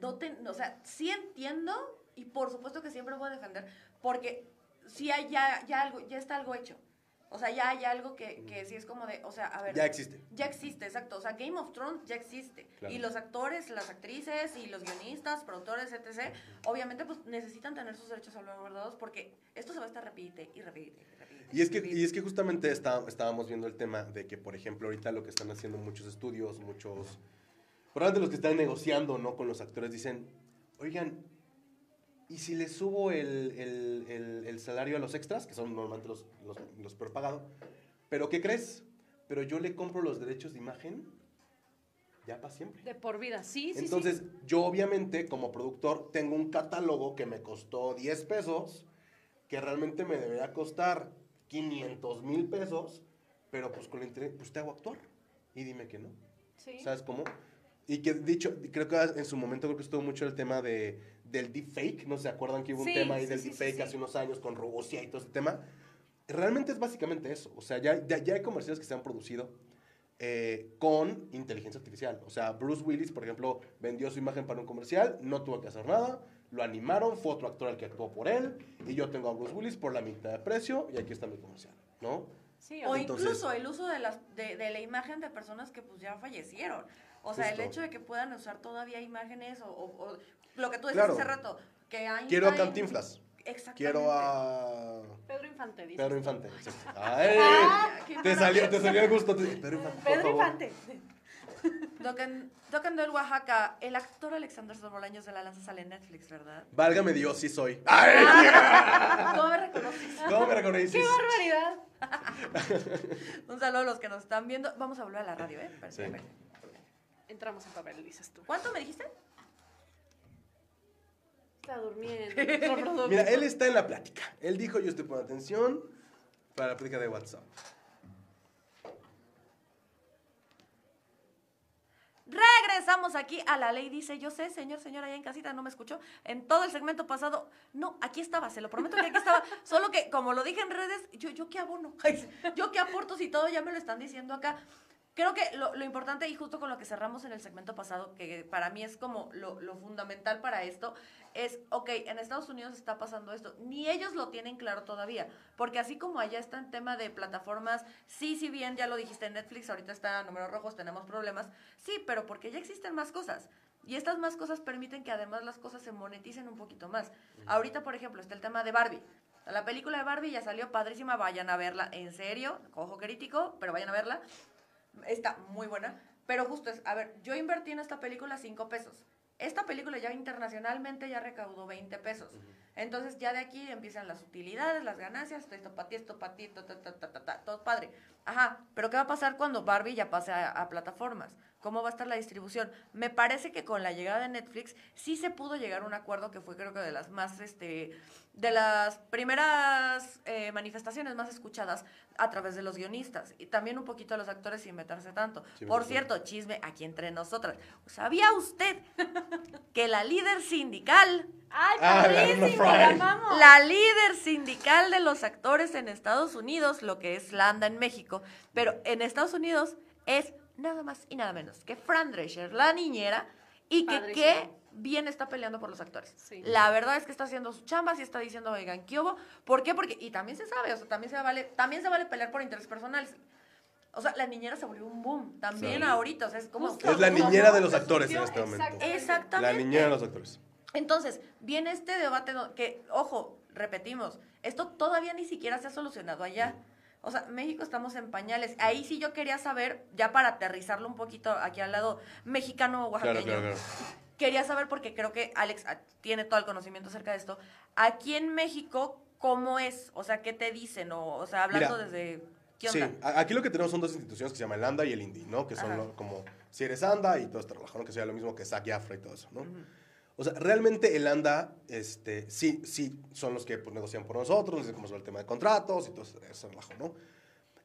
no te, o sea, sí entiendo y por supuesto que siempre voy a defender, porque sí hay ya, ya algo, ya está algo hecho. O sea, ya hay algo que, que sí es como de, o sea, a ver. Ya existe. Ya existe, exacto. O sea, Game of Thrones ya existe. Claro. Y los actores, las actrices y los guionistas, productores, etc., obviamente pues necesitan tener sus derechos salvaguardados porque esto se va a estar repite y repite y repite. Y es que, y es que justamente está- estábamos viendo el tema de que, por ejemplo, ahorita lo que están haciendo muchos estudios, muchos... Probablemente los que están negociando, ¿no? Con los actores dicen, oigan, ¿y si le subo el, el- el- el salario a los extras, que son normalmente los, los, los peor pagados? ¿Pero qué crees? Pero yo le compro los derechos de imagen ya para siempre. De por vida, sí, sí, Entonces, yo obviamente como productor tengo un catálogo que me costó 10 pesos, que realmente me debería costar 500 mil pesos, pero pues con el internet, pues te hago actor. Y dime que no. sí. ¿Sabes cómo? Y que dicho, creo que en su momento creo que estuvo mucho el tema de, del deepfake, ¿no se acuerdan que hubo Sí, un tema ahí sí, del sí, deepfake hace unos años con Rusia y todo ese tema? realmente es básicamente eso. O sea, ya, ya, ya hay comerciales que se han producido eh, con inteligencia artificial. O sea, Bruce Willis, por ejemplo, vendió su imagen para un comercial, no tuvo que hacer nada, lo animaron, fue otro actor el que actuó por él, y yo tengo a Bruce Willis por la mitad de precio, y aquí está mi comercial, ¿no? Sí, O Entonces- incluso el uso de, las, de, de la imagen de personas que pues ya fallecieron. O sea, el hecho de que puedan usar todavía imágenes o, o- o lo que tú decías Claro. hace rato, que Einstein... Quiero a Cantinflas, Exactamente. quiero a Pedro Infante, dice. Pedro Infante. Ah, Te salió, te salió el gusto. Pedro Infante, Pedro. Infante. Tocan, tocan del Oaxaca, el actor Alexander Bolaños de la Lanza sale en Netflix, ¿verdad? Válgame Dios, sí soy. ¡Ay! ¿Cómo me reconoces? ¿Cómo me reconoces? ¡Qué barbaridad! Un saludo a los que nos están viendo. Vamos a volver a la radio, ¿eh? Sí. Entramos en papel, dices tú. ¿Cuánto me dijiste? Está durmiendo. Mira, él está en la plática. Él dijo, yo estoy poniendo atención para la plática de WhatsApp. Regresamos aquí a la ley. Dice, yo sé, señor, señora, allá en casita no me escuchó. En todo el segmento pasado, no, aquí estaba, se lo prometo que aquí estaba. Solo que, como lo dije en redes, yo, yo qué abono, yo qué aporto si todo ya me lo están diciendo acá. Creo que lo, lo importante, y justo con lo que cerramos en el segmento pasado, que para mí es como lo, lo fundamental para esto, es, ok, en Estados Unidos está pasando esto, ni ellos lo tienen claro todavía, porque así como allá está en tema de plataformas, sí, si bien ya lo dijiste en Netflix, ahorita está a números rojos, tenemos problemas, sí, pero porque ya existen más cosas. Y estas más cosas permiten que además las cosas se moneticen un poquito más. Ahorita, por ejemplo, está el tema de Barbie. La película de Barbie ya salió padrísima, vayan a verla, en serio, ojo crítico, pero vayan a verla. Está muy buena. Pero justo es, a ver, yo invertí en esta película 5 pesos. Esta película ya internacionalmente ya recaudó 20 pesos. Entonces ya de aquí empiezan las utilidades, las ganancias, esto para ti, esto para ti, ta, ta, ta, ta, ta, ta, todo padre. Ajá, pero ¿qué va a pasar cuando Barbie ya pase a, a plataformas? ¿Cómo va a estar la distribución? Me parece que con la llegada de Netflix sí se pudo llegar a un acuerdo que fue creo que de las más, este, de las primeras eh, manifestaciones más escuchadas a través de los guionistas y también un poquito a los actores sin meterse tanto. Sí, Por sí. cierto, chisme aquí entre nosotras. ¿Sabía usted que la líder sindical ¡Ay, Ah, padrísimo! Ariana ¡La la líder sindical de los actores en Estados Unidos, lo que es Landa en México, pero en Estados Unidos es nada más y nada menos que Fran Drescher, la niñera, y que Padrísimo. qué bien está peleando por los actores. Sí. La verdad es que está haciendo su chamba, sí está diciendo, oigan, ¿qué hubo? ¿Por qué? Porque, y también se sabe, o sea, también se vale, también se vale pelear por intereses personales. O sea, la niñera se volvió un boom, también Sí. ahorita, o sea, es como... Justo, Es la niñera de los actores en este momento. exactamente. La niñera de los actores. Entonces, viene este debate que, ojo, repetimos, esto todavía ni siquiera se ha solucionado allá. O sea, México estamos en pañales. Ahí sí yo quería saber, ya para aterrizarlo un poquito aquí al lado mexicano oaxaqueño. Claro, claro, claro. Quería saber porque creo que Alex ah, tiene todo el conocimiento acerca de esto. Aquí en México, ¿cómo es? O sea, ¿qué te dicen? O, o sea, hablando Mira, desde... ¿Qué Sí, onda? a- aquí lo que tenemos son dos instituciones que se llaman el ANDA y el INDI, ¿no? Que son lo- como si eres ANDA y todo este ¿no? Que sea lo mismo que SAC y AFRA y todo eso, ¿no? O sea, realmente el ANDA, este, sí, sí, son los que pues, negocian por nosotros, nos dicen cómo es el tema de contratos y todo ese, relajo, ¿no?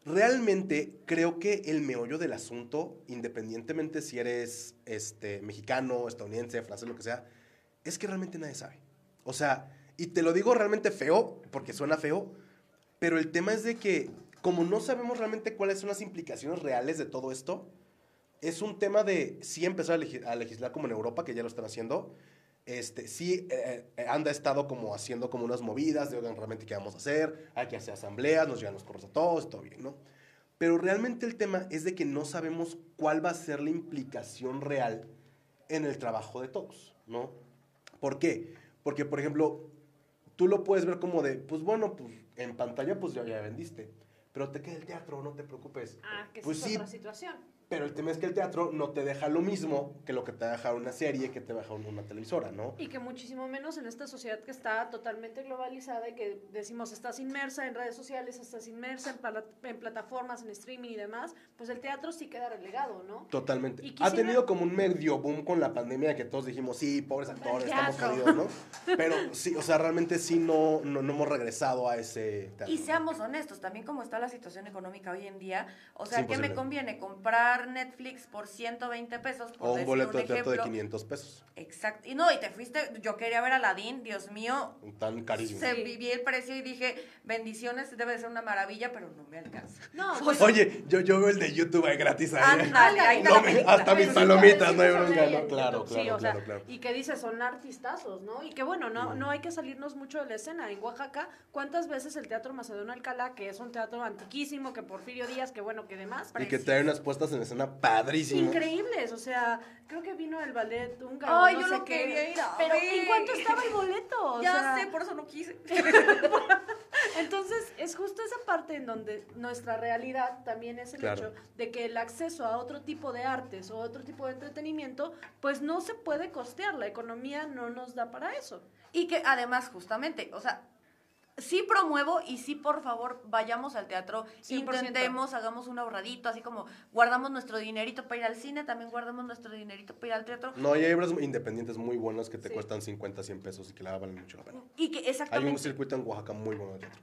Realmente creo que el meollo del asunto, independientemente si eres este, mexicano, estadounidense, francés, lo que sea, es que realmente nadie sabe. O sea, y te lo digo realmente feo, porque suena feo, pero el tema es de que como no sabemos realmente cuáles son las implicaciones reales de todo esto, es un tema de sí empezar a, legi- a legislar como en Europa, que ya lo están haciendo. Este, sí, eh, eh, anda estado como haciendo como unas movidas de, oigan, realmente qué vamos a hacer, hay que hacer asambleas, nos llegan los correos a todos, todo bien, ¿no? Pero realmente el tema es de que no sabemos cuál va a ser la implicación real en el trabajo de todos, ¿no? ¿Por qué? Porque, por ejemplo, tú lo puedes ver como de, pues bueno, pues en pantalla pues ya, ya vendiste, pero te queda el teatro, no te preocupes. Ah, que Pues es sí, otra situación. Pero el tema es que el teatro no te deja lo mismo que lo que te deja una serie, que te deja una televisora, ¿no? Y que muchísimo menos en esta sociedad que está totalmente globalizada y que decimos estás inmersa en redes sociales, estás inmersa en, plataformas, en streaming y demás, pues el teatro sí queda relegado, ¿no? Totalmente. Y Ha tenido como un medio boom con la pandemia que todos dijimos, sí, pobres actores, estamos jodidos, ¿no? Pero sí, o sea, realmente sí no, no, no hemos regresado a ese teatro. Y seamos honestos, también como está la situación económica hoy en día, o sea, ¿qué me conviene? ¿Comprar Netflix por 120 pesos. Por O un decir boleto de teatro de ejemplo. 500 pesos. Exacto. Y no, y te fuiste, yo quería ver a Aladdin, Dios mío. Tan carísimo. Se Sí. viví el precio y dije, bendiciones, debe de ser una maravilla, pero no me alcanza. No, Pues, Oye, yo, yo veo el de YouTube ahí gratis ahí. Ándale, ahí está No me- hasta mis Pero sí, palomitas, no hay bronca, Claro, claro, sí, o sea, claro, claro. Y que dices, son artistazos, ¿no? Y que bueno, no, no hay que salirnos mucho de la escena. En Oaxaca, ¿cuántas veces el Teatro Macedonio Alcalá, que es un teatro antiquísimo, que Porfirio Díaz, que bueno, que demás? Y que trae unas puestas en escena padrísimas. Increíbles, o sea, creo que vino el ballet húngaro. Ay, no yo sé lo qué. quería ir a Pero, ver. ¿en cuánto estaba el boleto? O ya sea, sé, por eso no quise. Entonces, es justo esa parte en donde nuestra realidad también es el Claro. hecho de que el acceso a otro tipo de artes o otro tipo de entretenimiento, pues no se puede costear. La economía no nos da para eso. Y que además, justamente, o sea, sí promuevo y sí, por favor, vayamos al teatro, 100%. intentemos, hagamos un ahorradito, así como guardamos nuestro dinerito para ir al cine, también guardamos nuestro dinerito para ir al teatro. No, hay obras independientes muy buenas que te Sí. cuestan 50, 100 pesos y que la valen mucho la pena. Y que Hay un exactamente, circuito en Oaxaca muy bueno de teatro.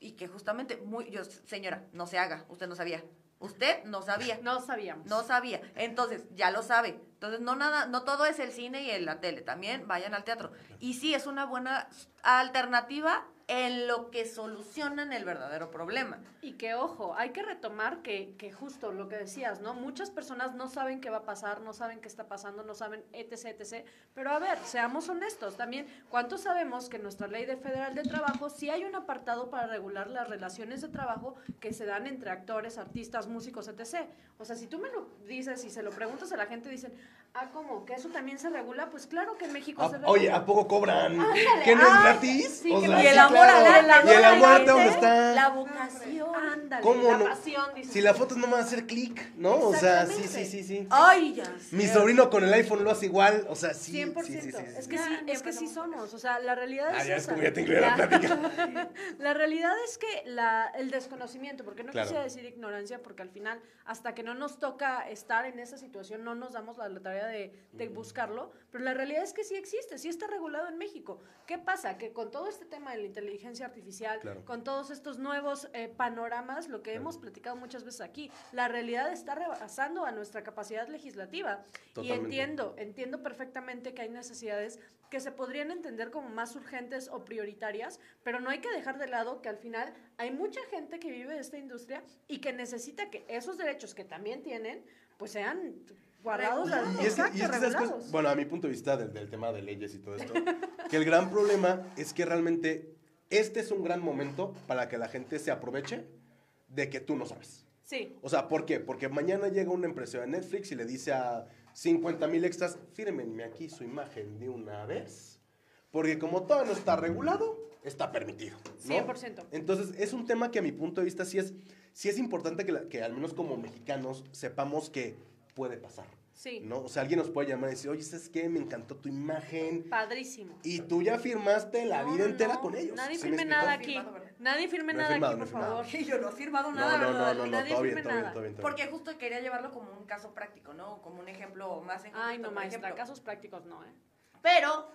y que justamente, muy, yo, señora, no se haga, usted no sabía. Usted no sabía. No sabíamos. No sabía. Entonces, ya lo sabe. Entonces, no nada, no todo es el cine y la tele. También vayan al teatro. Y sí, es una buena alternativa en lo que solucionan el verdadero problema. Y que, ojo, hay que retomar que, que justo lo que decías, ¿no? Muchas personas no saben qué va a pasar, no saben qué está pasando, no saben etc, etc. Pero a ver, seamos honestos también. ¿Cuántos sabemos que en nuestra ley de federal de trabajo sí hay un apartado para regular las relaciones de trabajo que se dan entre actores, artistas, músicos, etc? O sea, si tú me lo dices y se lo preguntas a la gente, dicen, ah, ¿cómo? ¿Que eso también se regula? Pues claro que en México Ah, se regula. oye, ¿a poco cobran? Ándale, ¿Qué no es gratis? sí, O sea, y el sí, amor claro. al arte. ¿Y el amor al dónde arte, está? La vocación. Ándale, ¿Cómo la no? pasión, dices. Si la foto no me va a hacer clic, ¿no? O sea, sí, sí, sí, sí. Ay, ya sé. Mi sobrino con el iPhone lo hace igual, o sea, sí. 100%. sí, sí, sí, sí. Es que sí, es que sí somos. O sea, la realidad Ah, es ya es esa. como ya te incluí la plática. la realidad es que la, el desconocimiento, porque no Claro. quisiera decir ignorancia, porque al final, hasta que no nos toca estar en esa situación, no nos damos la, la tarea de, de buscarlo. Pero la realidad es que sí existe, sí está regulado en México. ¿Qué pasa? Que con todo este tema de la inteligencia artificial, Claro. con todos estos nuevos eh, panoramas, lo que Claro. hemos platicado muchas veces aquí, la realidad está rebasando a nuestra capacidad legislativa. Y Totalmente. entiendo, entiendo perfectamente que hay necesidades que se podrían entender como más urgentes o prioritarias, pero no hay que dejar de lado que al final hay mucha gente que vive de esta industria y que necesita que esos derechos que también tienen, pues sean guardados. Y es que, exacto, y es regulados. bueno, a mi punto de vista del, del tema de leyes y todo esto, que el gran problema es que realmente este es un gran momento para que la gente se aproveche de que tú no sabes. Sí, O sea, ¿por qué? Porque mañana llega una empresa de Netflix y le dice a 50 mil extras, fírmenme aquí su imagen de una vez, porque como todo no está regulado, está permitido. ¿no? 100%. Entonces, es un tema que a mi punto de vista sí es, sí es importante que, la- que al menos como mexicanos sepamos que puede pasar. sí, ¿no? O sea, alguien nos puede llamar y decir, oye, ¿sabes qué? Me encantó tu imagen. padrísimo. Y tú ya firmaste la No, vida entera no, con ellos. Nadie ¿Sí me firme nada aquí. Nadie firme No nada firmado, aquí, por firmado. favor. Yo no he firmado nada, no, no, ¿verdad? no, no, Nadie todo bien, firme todo bien, nada. todo bien, todo bien. Porque justo quería llevarlo como un caso práctico, ¿no? Como un ejemplo más en Ay, no, maestra, ejemplo. casos prácticos no, ¿eh? Pero,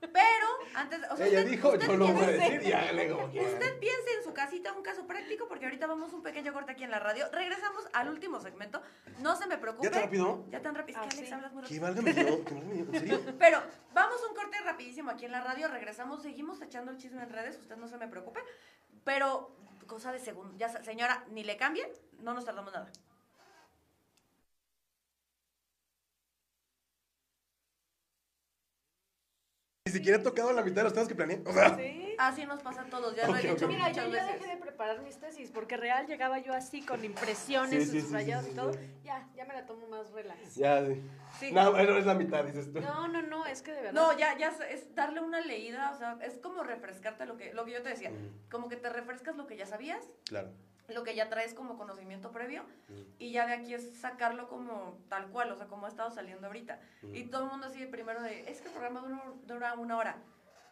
pero, antes, o sea, Ella usted- dijo, usted yo lo voy a piense- decir y hágale como quiera. Usted piense en su casita un caso práctico porque ahorita vamos un pequeño corte aquí en la radio. Regresamos al último segmento. No se me preocupe. ¿Ya tan rápido? Ya tan rápido. Es que Ah, Alex sí. hablas muy Que rápido. válgame yo, que válgame yo, ¿en serio? Pero vamos un corte rapidísimo aquí en la radio. Regresamos, seguimos echando el chisme en redes. Usted no se me preocupe. Pero, cosa de segundo. Ya, señora, ni le cambie. No nos tardamos nada. Siquiera he tocado la mitad de los temas que planeé. O sea, Sí. Así nos pasa a todos. Ya lo Ok, he dicho ok. Mira, yo ya veces. dejé de preparar mis tesis, porque real llegaba yo así con impresiones, Sí, sí, subrayados sí, sí, y todo. Ya, ya me la tomo más relax. ya. sí. Sí. No, bueno, es la mitad, dices tú. No, no, no, es que de verdad. No, ya, ya es- darle una leída, o sea, es como refrescarte lo que, lo que yo te decía, Ujú. como que te refrescas lo que ya sabías, Claro. Lo que ya traes como conocimiento previo, y ya de aquí es sacarlo como tal cual, o sea, como ha estado saliendo ahorita. Y todo el mundo así de primero de, es que el programa dura, una hora.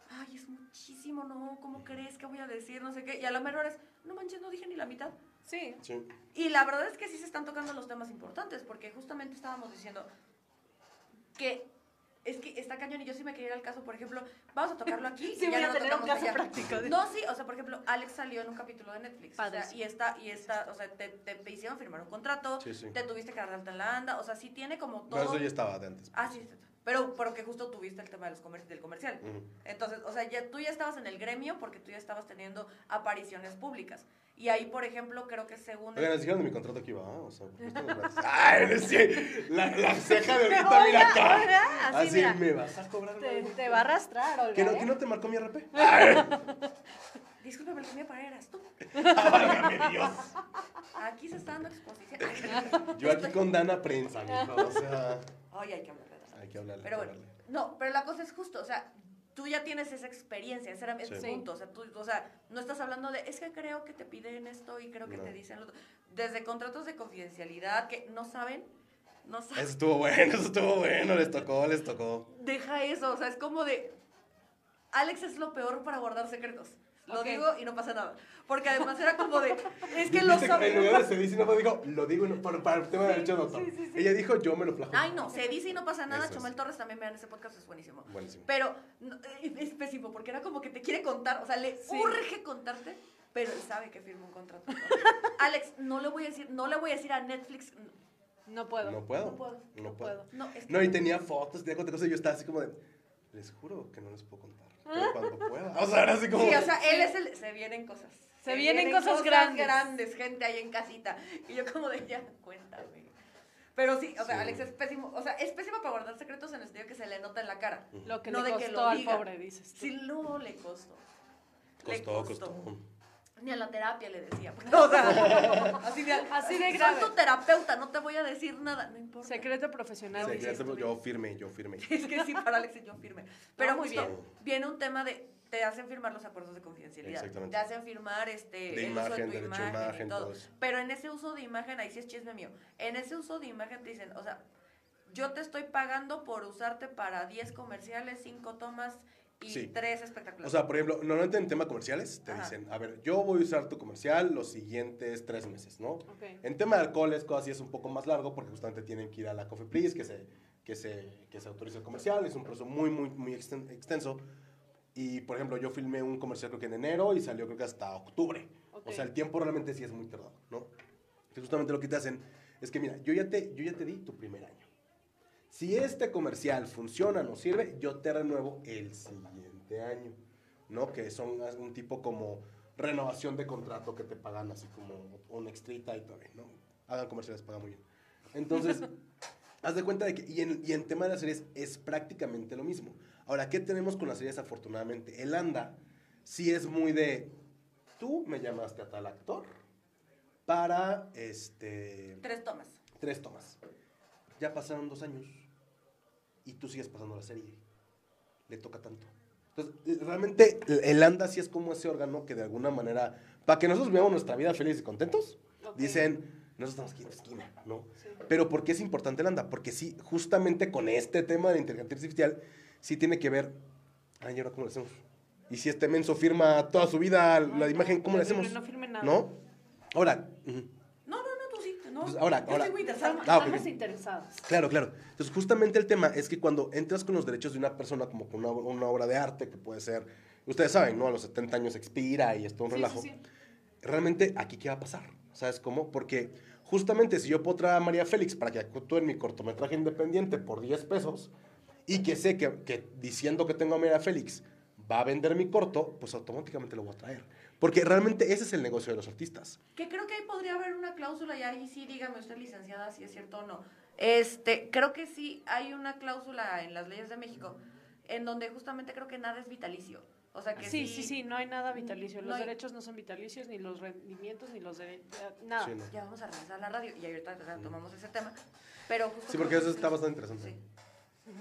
Ay, es muchísimo, no, ¿cómo crees que voy a decir? No sé qué. Y a la mejor es, no manches, no dije ni la mitad. Sí, Sí. Y la verdad es que sí se están tocando los temas importantes, porque justamente estábamos diciendo que es que está cañón y yo sí me quería ir al caso, por ejemplo, vamos a tocarlo aquí. Sí, y ya voy a no lo tener un caso allá. práctico. No, sí, o sea, por ejemplo, Alex salió en un capítulo de Netflix. o sea, y está, y está, o sea, te, te, te hicieron firmar un contrato, Sí, sí. te tuviste que dar de alta en la anda, o sea, sí tiene como todo. Pero eso ya estaba de antes. Ah, sí, pero porque justo tuviste el tema de los comer- del comercial. Ujú. Entonces, o sea, ya, tú ya estabas en el gremio porque tú ya estabas teniendo apariciones públicas. Y ahí, por ejemplo, creo que según... Oigan, les dijeron de mi contrato aquí va, o sea. Ay, la, la ceja de ahorita, mira acá. Hola, así, Así, mira. me vas a cobrar. Te, te va a arrastrar, Olga. ¿Que no, ¿eh? que no te marcó mi RP? Discúlpame, el que me eras tú. Válgame Dios. Aquí se está dando exposición. Yo aquí con Dana Prensa, mijo, o sea, Ay, hay que hablar de hay que hablarle. Pero bueno, no, pero la cosa es justo, o sea, tú ya tienes esa experiencia, ese era Sí. punto, o sea, tú, o sea, no estás hablando de, es que creo que te piden esto y creo que No. te dicen lo otro. Desde contratos de confidencialidad que no saben, no saben. Eso estuvo bueno, eso estuvo bueno, les tocó, les tocó. Deja eso, o sea, es como de, Alex es lo peor para guardar secretos. Lo digo y no pasa nada. Porque además era como de, es que lo Viste, En saben. lugar de se dice y no digo, lo digo no, para, para el tema del Sí, derecho de autor. sí, sí, sí. Ella dijo, yo me lo plajo. Ay, no, se dice y no pasa nada. Eso es. Chomel Torres también vean ese podcast, es buenísimo. Buenísimo. Pero no, eh, es pésimo, porque era como que te quiere contar, o sea, le Sí. urge contarte, pero él sabe que firma un contrato. Alex, no le voy a decir, no le voy a decir a Netflix, No puedo. No puedo. No puedo, No no puedo. puedo. no, es que No, y tenía fotos, tenía cuántas cosas y yo estaba así como de, les juro que no les puedo contar. Pero cuando pueda. O sea, era así como. Sí, o sea, él es el, se vienen cosas. Se vienen cosas grandes. grandes, gente ahí en casita. Y yo como de, ya, cuéntame. Pero sí, o sea, Sí. Alex es pésimo, o sea, es pésimo para guardar secretos en el sentido que se le nota en la cara. Lo que No le de que costó lo al diga. pobre, dices tú. Sí, no le costó. Le Costó, costó. Ni a la terapia le decía. O sea, así de, Así de soy grave. tu terapeuta, no te voy a decir nada. No importa. Secreto profesional. Tú. yo firme, yo firme. Es que sí, para Alex yo firme. Pero No, muy bien. viene un tema de, te hacen firmar los acuerdos de confidencialidad. Exactamente. Te hacen firmar este, De el uso de imagen, tu imagen, imagen, y todo. Pero en ese uso de imagen, ahí sí es chisme mío. En ese uso de imagen te dicen, o sea, yo te estoy pagando por usarte para 10 comerciales, 5 tomas y Sí. 3 espectaculares. O sea, por ejemplo, normalmente en tema comerciales te Ajá. dicen, a ver, yo voy a usar tu comercial los siguientes tres meses, ¿no? Ok. En tema de alcoholes, cosas así es un poco más largo porque justamente tienen que ir a la Cofepris, que se, que se, que se autorice el comercial, es un proceso muy, muy, muy exten- extenso. Y, por ejemplo, yo filmé un comercial creo que en enero y salió creo que hasta octubre. O sea, el tiempo realmente sí es muy tardado, ¿no? Entonces, justamente lo que te hacen es que, mira, yo ya te, yo ya te di tu primer año. Si este comercial funciona, nos sirve, yo te renuevo el siguiente año, ¿no? Que son un tipo como renovación de contrato que te pagan así como un extrita y todo bien, ¿no? Hagan comerciales, pagan muy bien. Entonces, haz de cuenta de que, y en, y en tema de las series es prácticamente lo mismo. Ahora, ¿qué tenemos con las series afortunadamente? El ANDA sí es muy de, tú me llamaste a tal actor para, este, Tres tomas. tres tomas. Ya pasaron dos años y tú sigues pasando la serie. Le toca tanto. Entonces, realmente el- ANDA sí es como ese órgano que de alguna manera, para que nosotros veamos nuestra vida felices y contentos, dicen, nosotros estamos aquí en la esquina, ¿no? Sí. Pero ¿por qué es importante el ANDA? Porque sí, justamente con este tema de la inteligencia artificial, sí tiene que ver, ay, ¿y ahora cómo le hacemos? Y si este menso firma toda su vida la imagen, ¿cómo le hacemos? No firme nada. ¿No? Ahora. No, no. Pues ahora- Yo ahora- estoy muy interesada. Estamos, Ah, ok, estamos ok. interesados. Claro, claro. Entonces, justamente el tema es que cuando entras con los derechos de una persona, como con una, una obra de arte, que puede ser, ustedes saben, ¿no? A los 70 años expira y es todo un Sí, relajo. sí, sí. Realmente, ¿aquí qué va a pasar? ¿Sabes cómo? Porque justamente si yo puedo traer a María Félix para que actúe en mi cortometraje independiente por 10 pesos y que sé que, que diciendo que tengo a María Félix va a vender mi corto, pues automáticamente lo voy a traer. Porque realmente ese es el negocio de los artistas. Que creo que ahí podría haber una cláusula, y ahí sí dígame usted, licenciada, si es cierto o no. Este, creo que sí hay una cláusula en las leyes de México en donde justamente creo que nada es vitalicio. O sea que Sí, sí, sí, no hay nada vitalicio. No Los hay- derechos no son vitalicios, ni los rendimientos, ni los derechos. Nada. Sí, no. Ya vamos a regresar a la radio y ahorita tomamos ese tema. Pero justo Sí, porque eso está bastante interesante. Sí.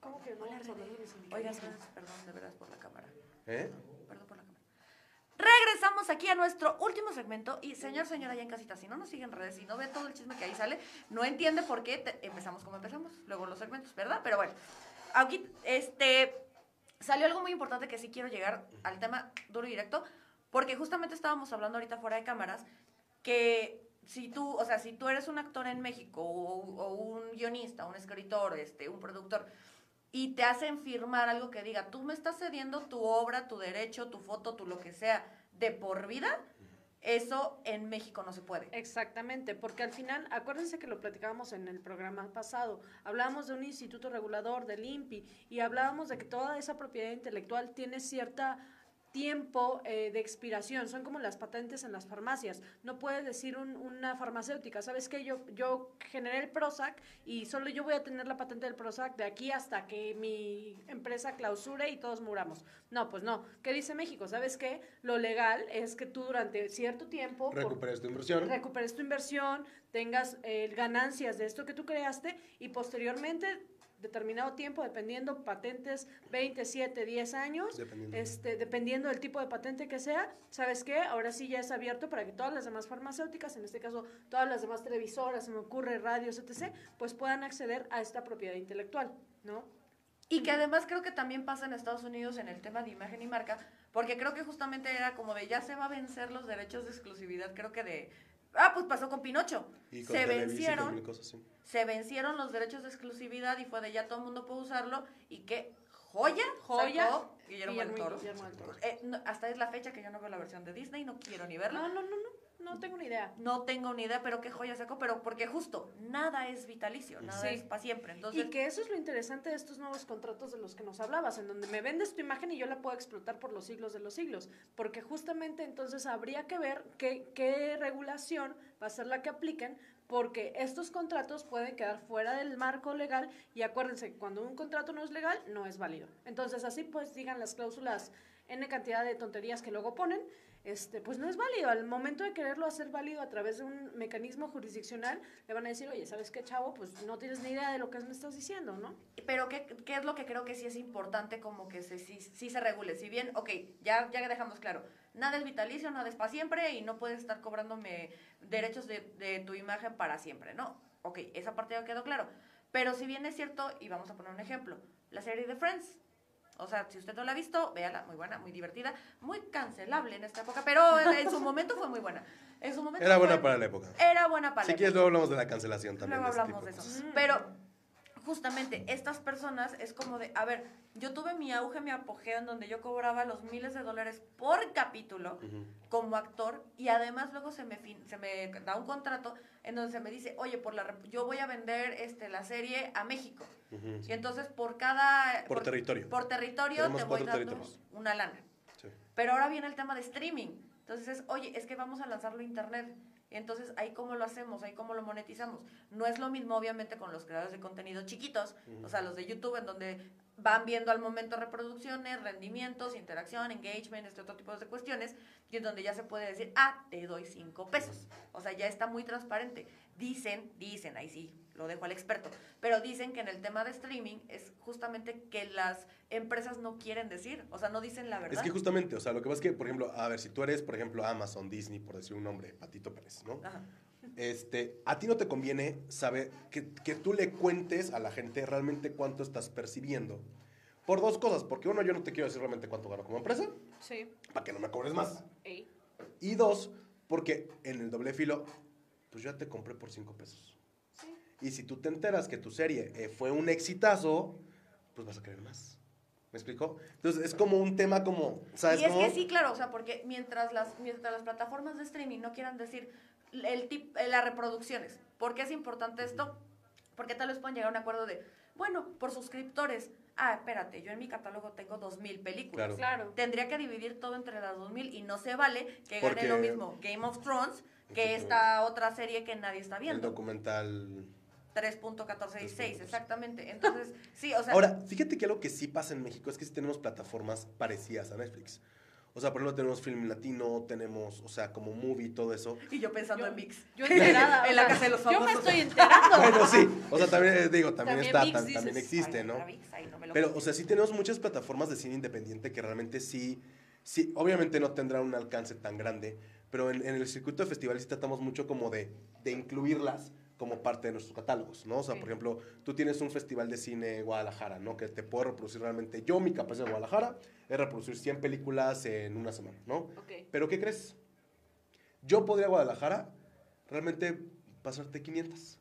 ¿Cómo que no Hola, René. Oigan, perdón, de veras por la cámara. ¿Eh? Perdón por la cámara. Aquí a nuestro último segmento y señor, señora, ya en casita, si no nos sigue en redes, si no ve todo el chisme que ahí sale, no entiende por qué empezamos como empezamos, luego los segmentos, ¿verdad? Pero bueno, aquí, este, salió algo muy importante que sí quiero llegar al tema duro y directo, porque justamente estábamos hablando ahorita fuera de cámaras, que si tú, o sea, si tú eres un actor en México o, o un guionista, un escritor, este, un productor, y te hacen firmar algo que diga, tú me estás cediendo tu obra, tu derecho, tu foto, tu lo que sea, de por vida, eso en México no se puede. Exactamente, porque al final, acuérdense que lo platicábamos en el programa pasado, hablábamos de un instituto regulador, del INPI, y hablábamos de que toda esa propiedad intelectual tiene cierta tiempo eh, de expiración, son como las patentes en las farmacias. No puede decir un- una farmacéutica, ¿sabes qué? Yo, yo generé el Prozac y solo yo voy a tener la patente del Prozac de aquí hasta que mi empresa clausure y todos muramos. No, pues no. ¿Qué dice México? ¿Sabes qué? Lo legal es que tú durante cierto tiempo... por- Recuperes tu inversión. recuperes tu inversión, tengas eh, ganancias de esto que tú creaste y posteriormente, determinado tiempo, dependiendo patentes, 20, 7, 10 años, Dependiendo. este, dependiendo del tipo de patente que sea, ¿sabes qué? Ahora sí ya es abierto para que todas las demás farmacéuticas, en este caso todas las demás televisoras, se me ocurre, radios, etc., pues puedan acceder a esta propiedad intelectual, ¿no? Y que además creo que también pasa en Estados Unidos en el tema de imagen y marca, porque creo que justamente era como de ya se va a vencer los derechos de exclusividad, creo que de... Ah, pues pasó con Pinocho. Y con se y vencieron, cosas así. se vencieron los derechos de exclusividad y fue de ya todo el mundo puede usarlo y qué joya, Joya, sacó Guillermo, del Toro. Guillermo del Toro. Eh, no, hasta es la fecha que yo no veo la versión de Disney, no quiero ni verla. No, no, no, no, no tengo ni idea. No tengo ni idea, pero qué joya sacó, pero porque justo nada es vitalicio, nada Sí. es para siempre. Entonces, Y que eso es lo interesante de estos nuevos contratos de los que nos hablabas, en donde me vendes tu imagen y yo la puedo explotar por los siglos de los siglos. Porque justamente entonces habría que ver qué, qué regulación va a ser la que apliquen, porque estos contratos pueden quedar fuera del marco legal y acuérdense que cuando un contrato no es legal, no es válido. Entonces así pues digan las cláusulas N cantidad de tonterías que luego ponen, este, pues no es válido. Al momento de quererlo hacer válido a través de un mecanismo jurisdiccional, le van a decir, oye, ¿sabes qué, chavo? Pues no tienes ni idea de lo que me estás diciendo, ¿no? Pero ¿qué, es lo que creo que sí es importante como que se, sí, se regule? Si bien, ok, ya, ya dejamos claro, nada es vitalicio, nada es para siempre y no puedes estar cobrándome derechos de, de tu imagen para siempre, ¿no? Ok, esa parte ya quedó claro. Pero si bien es cierto, y vamos a poner un ejemplo, la serie de Friends. O sea, si usted no la ha visto, véala, muy buena, muy divertida, muy cancelable en esta época, pero en, su momento fue muy buena. En su momento Era buena fue- para la época. Era buena para Si la quieres, luego hablamos de la cancelación también. Luego de ese hablamos de eso. Pero justamente estas personas es como de, a ver, yo tuve mi auge, mi apogeo en donde yo cobraba los miles de dólares por capítulo como actor y además luego se me fin- se me da un contrato en donde se me dice, "Oye, por la yo voy a vender este la serie a México." Y entonces por cada Por territorio. por territorio Tenemos te voy dando una lana. Sí. Pero ahora viene el tema de streaming. Entonces es, oye, es que vamos a lanzarlo a internet. Entonces ahí cómo lo hacemos, ahí cómo lo monetizamos. No es lo mismo, obviamente, con los creadores de contenido chiquitos, o sea, los de YouTube, en donde van viendo al momento reproducciones, rendimientos, interacción, engagement, este otro tipo de cuestiones, y en donde ya se puede decir, ah, te doy cinco pesos. O sea, ya está muy transparente. Dicen, dicen, ahí sí, lo dejo al experto, pero dicen que en el tema de streaming es justamente que las empresas no quieren decir, o sea, no dicen la verdad. Es que justamente, o sea, lo que pasa es que, por ejemplo, a ver, si tú eres, por ejemplo, Amazon, Disney, por decir un nombre, Patito Pérez, ¿no? Ajá. Este, a ti no te conviene saber que, que tú le cuentes a la gente realmente cuánto estás percibiendo. Por dos cosas, porque uno, yo no te quiero decir realmente cuánto gano como empresa, Sí. para que no me cobres más. Ey. Y dos, porque en el doble filo, pues yo ya te compré por cinco pesos. Sí. Y si tú te enteras que tu serie eh, fue un exitazo, pues vas a querer más. ¿Me explico? Entonces es como un tema como, ¿sabes Y es cómo? que sí, claro, o sea, porque mientras las, mientras las plataformas de streaming no quieran decir el tip, eh, las reproducciones, ¿por qué es importante esto? Porque tal vez puedan llegar a un acuerdo de, bueno, por suscriptores, ah, espérate, yo en mi catálogo tengo 2.000 películas. Claro. Claro. Tendría que dividir todo entre las 2.000 y no se vale que Porque- gane lo mismo Game of Thrones que esta otra serie que nadie está El viendo. documental 3.146, 3.14. exactamente. Entonces, sí, o sea... Ahora, fíjate que algo que sí pasa en México es que sí tenemos plataformas parecidas a Netflix. O sea, por ejemplo, tenemos Film Latino, tenemos, o sea, como Movie, todo eso. y yo pensando Yo- en Mix. Yo enterada. En la casa de los Yo me famosos. estoy enterando. Bueno, sí. O sea, también, eh, digo, también, También está, tam- también dices. existe, ¿no? Mix, ay, no me lo Pero, o sea, sí tenemos muchas plataformas de cine independiente que realmente sí, sí, obviamente no tendrán un alcance tan grande, pero en, en el circuito de festivales sí tratamos mucho como de, de incluirlas como parte de nuestros catálogos, ¿no? O sea, Sí. por ejemplo, tú tienes un festival de cine Guadalajara, ¿no? Que te puedo reproducir realmente, yo mi capacidad de Guadalajara es reproducir 100 películas en una semana, ¿no? Pero ¿qué crees? Yo podría a Guadalajara realmente pasarte 500.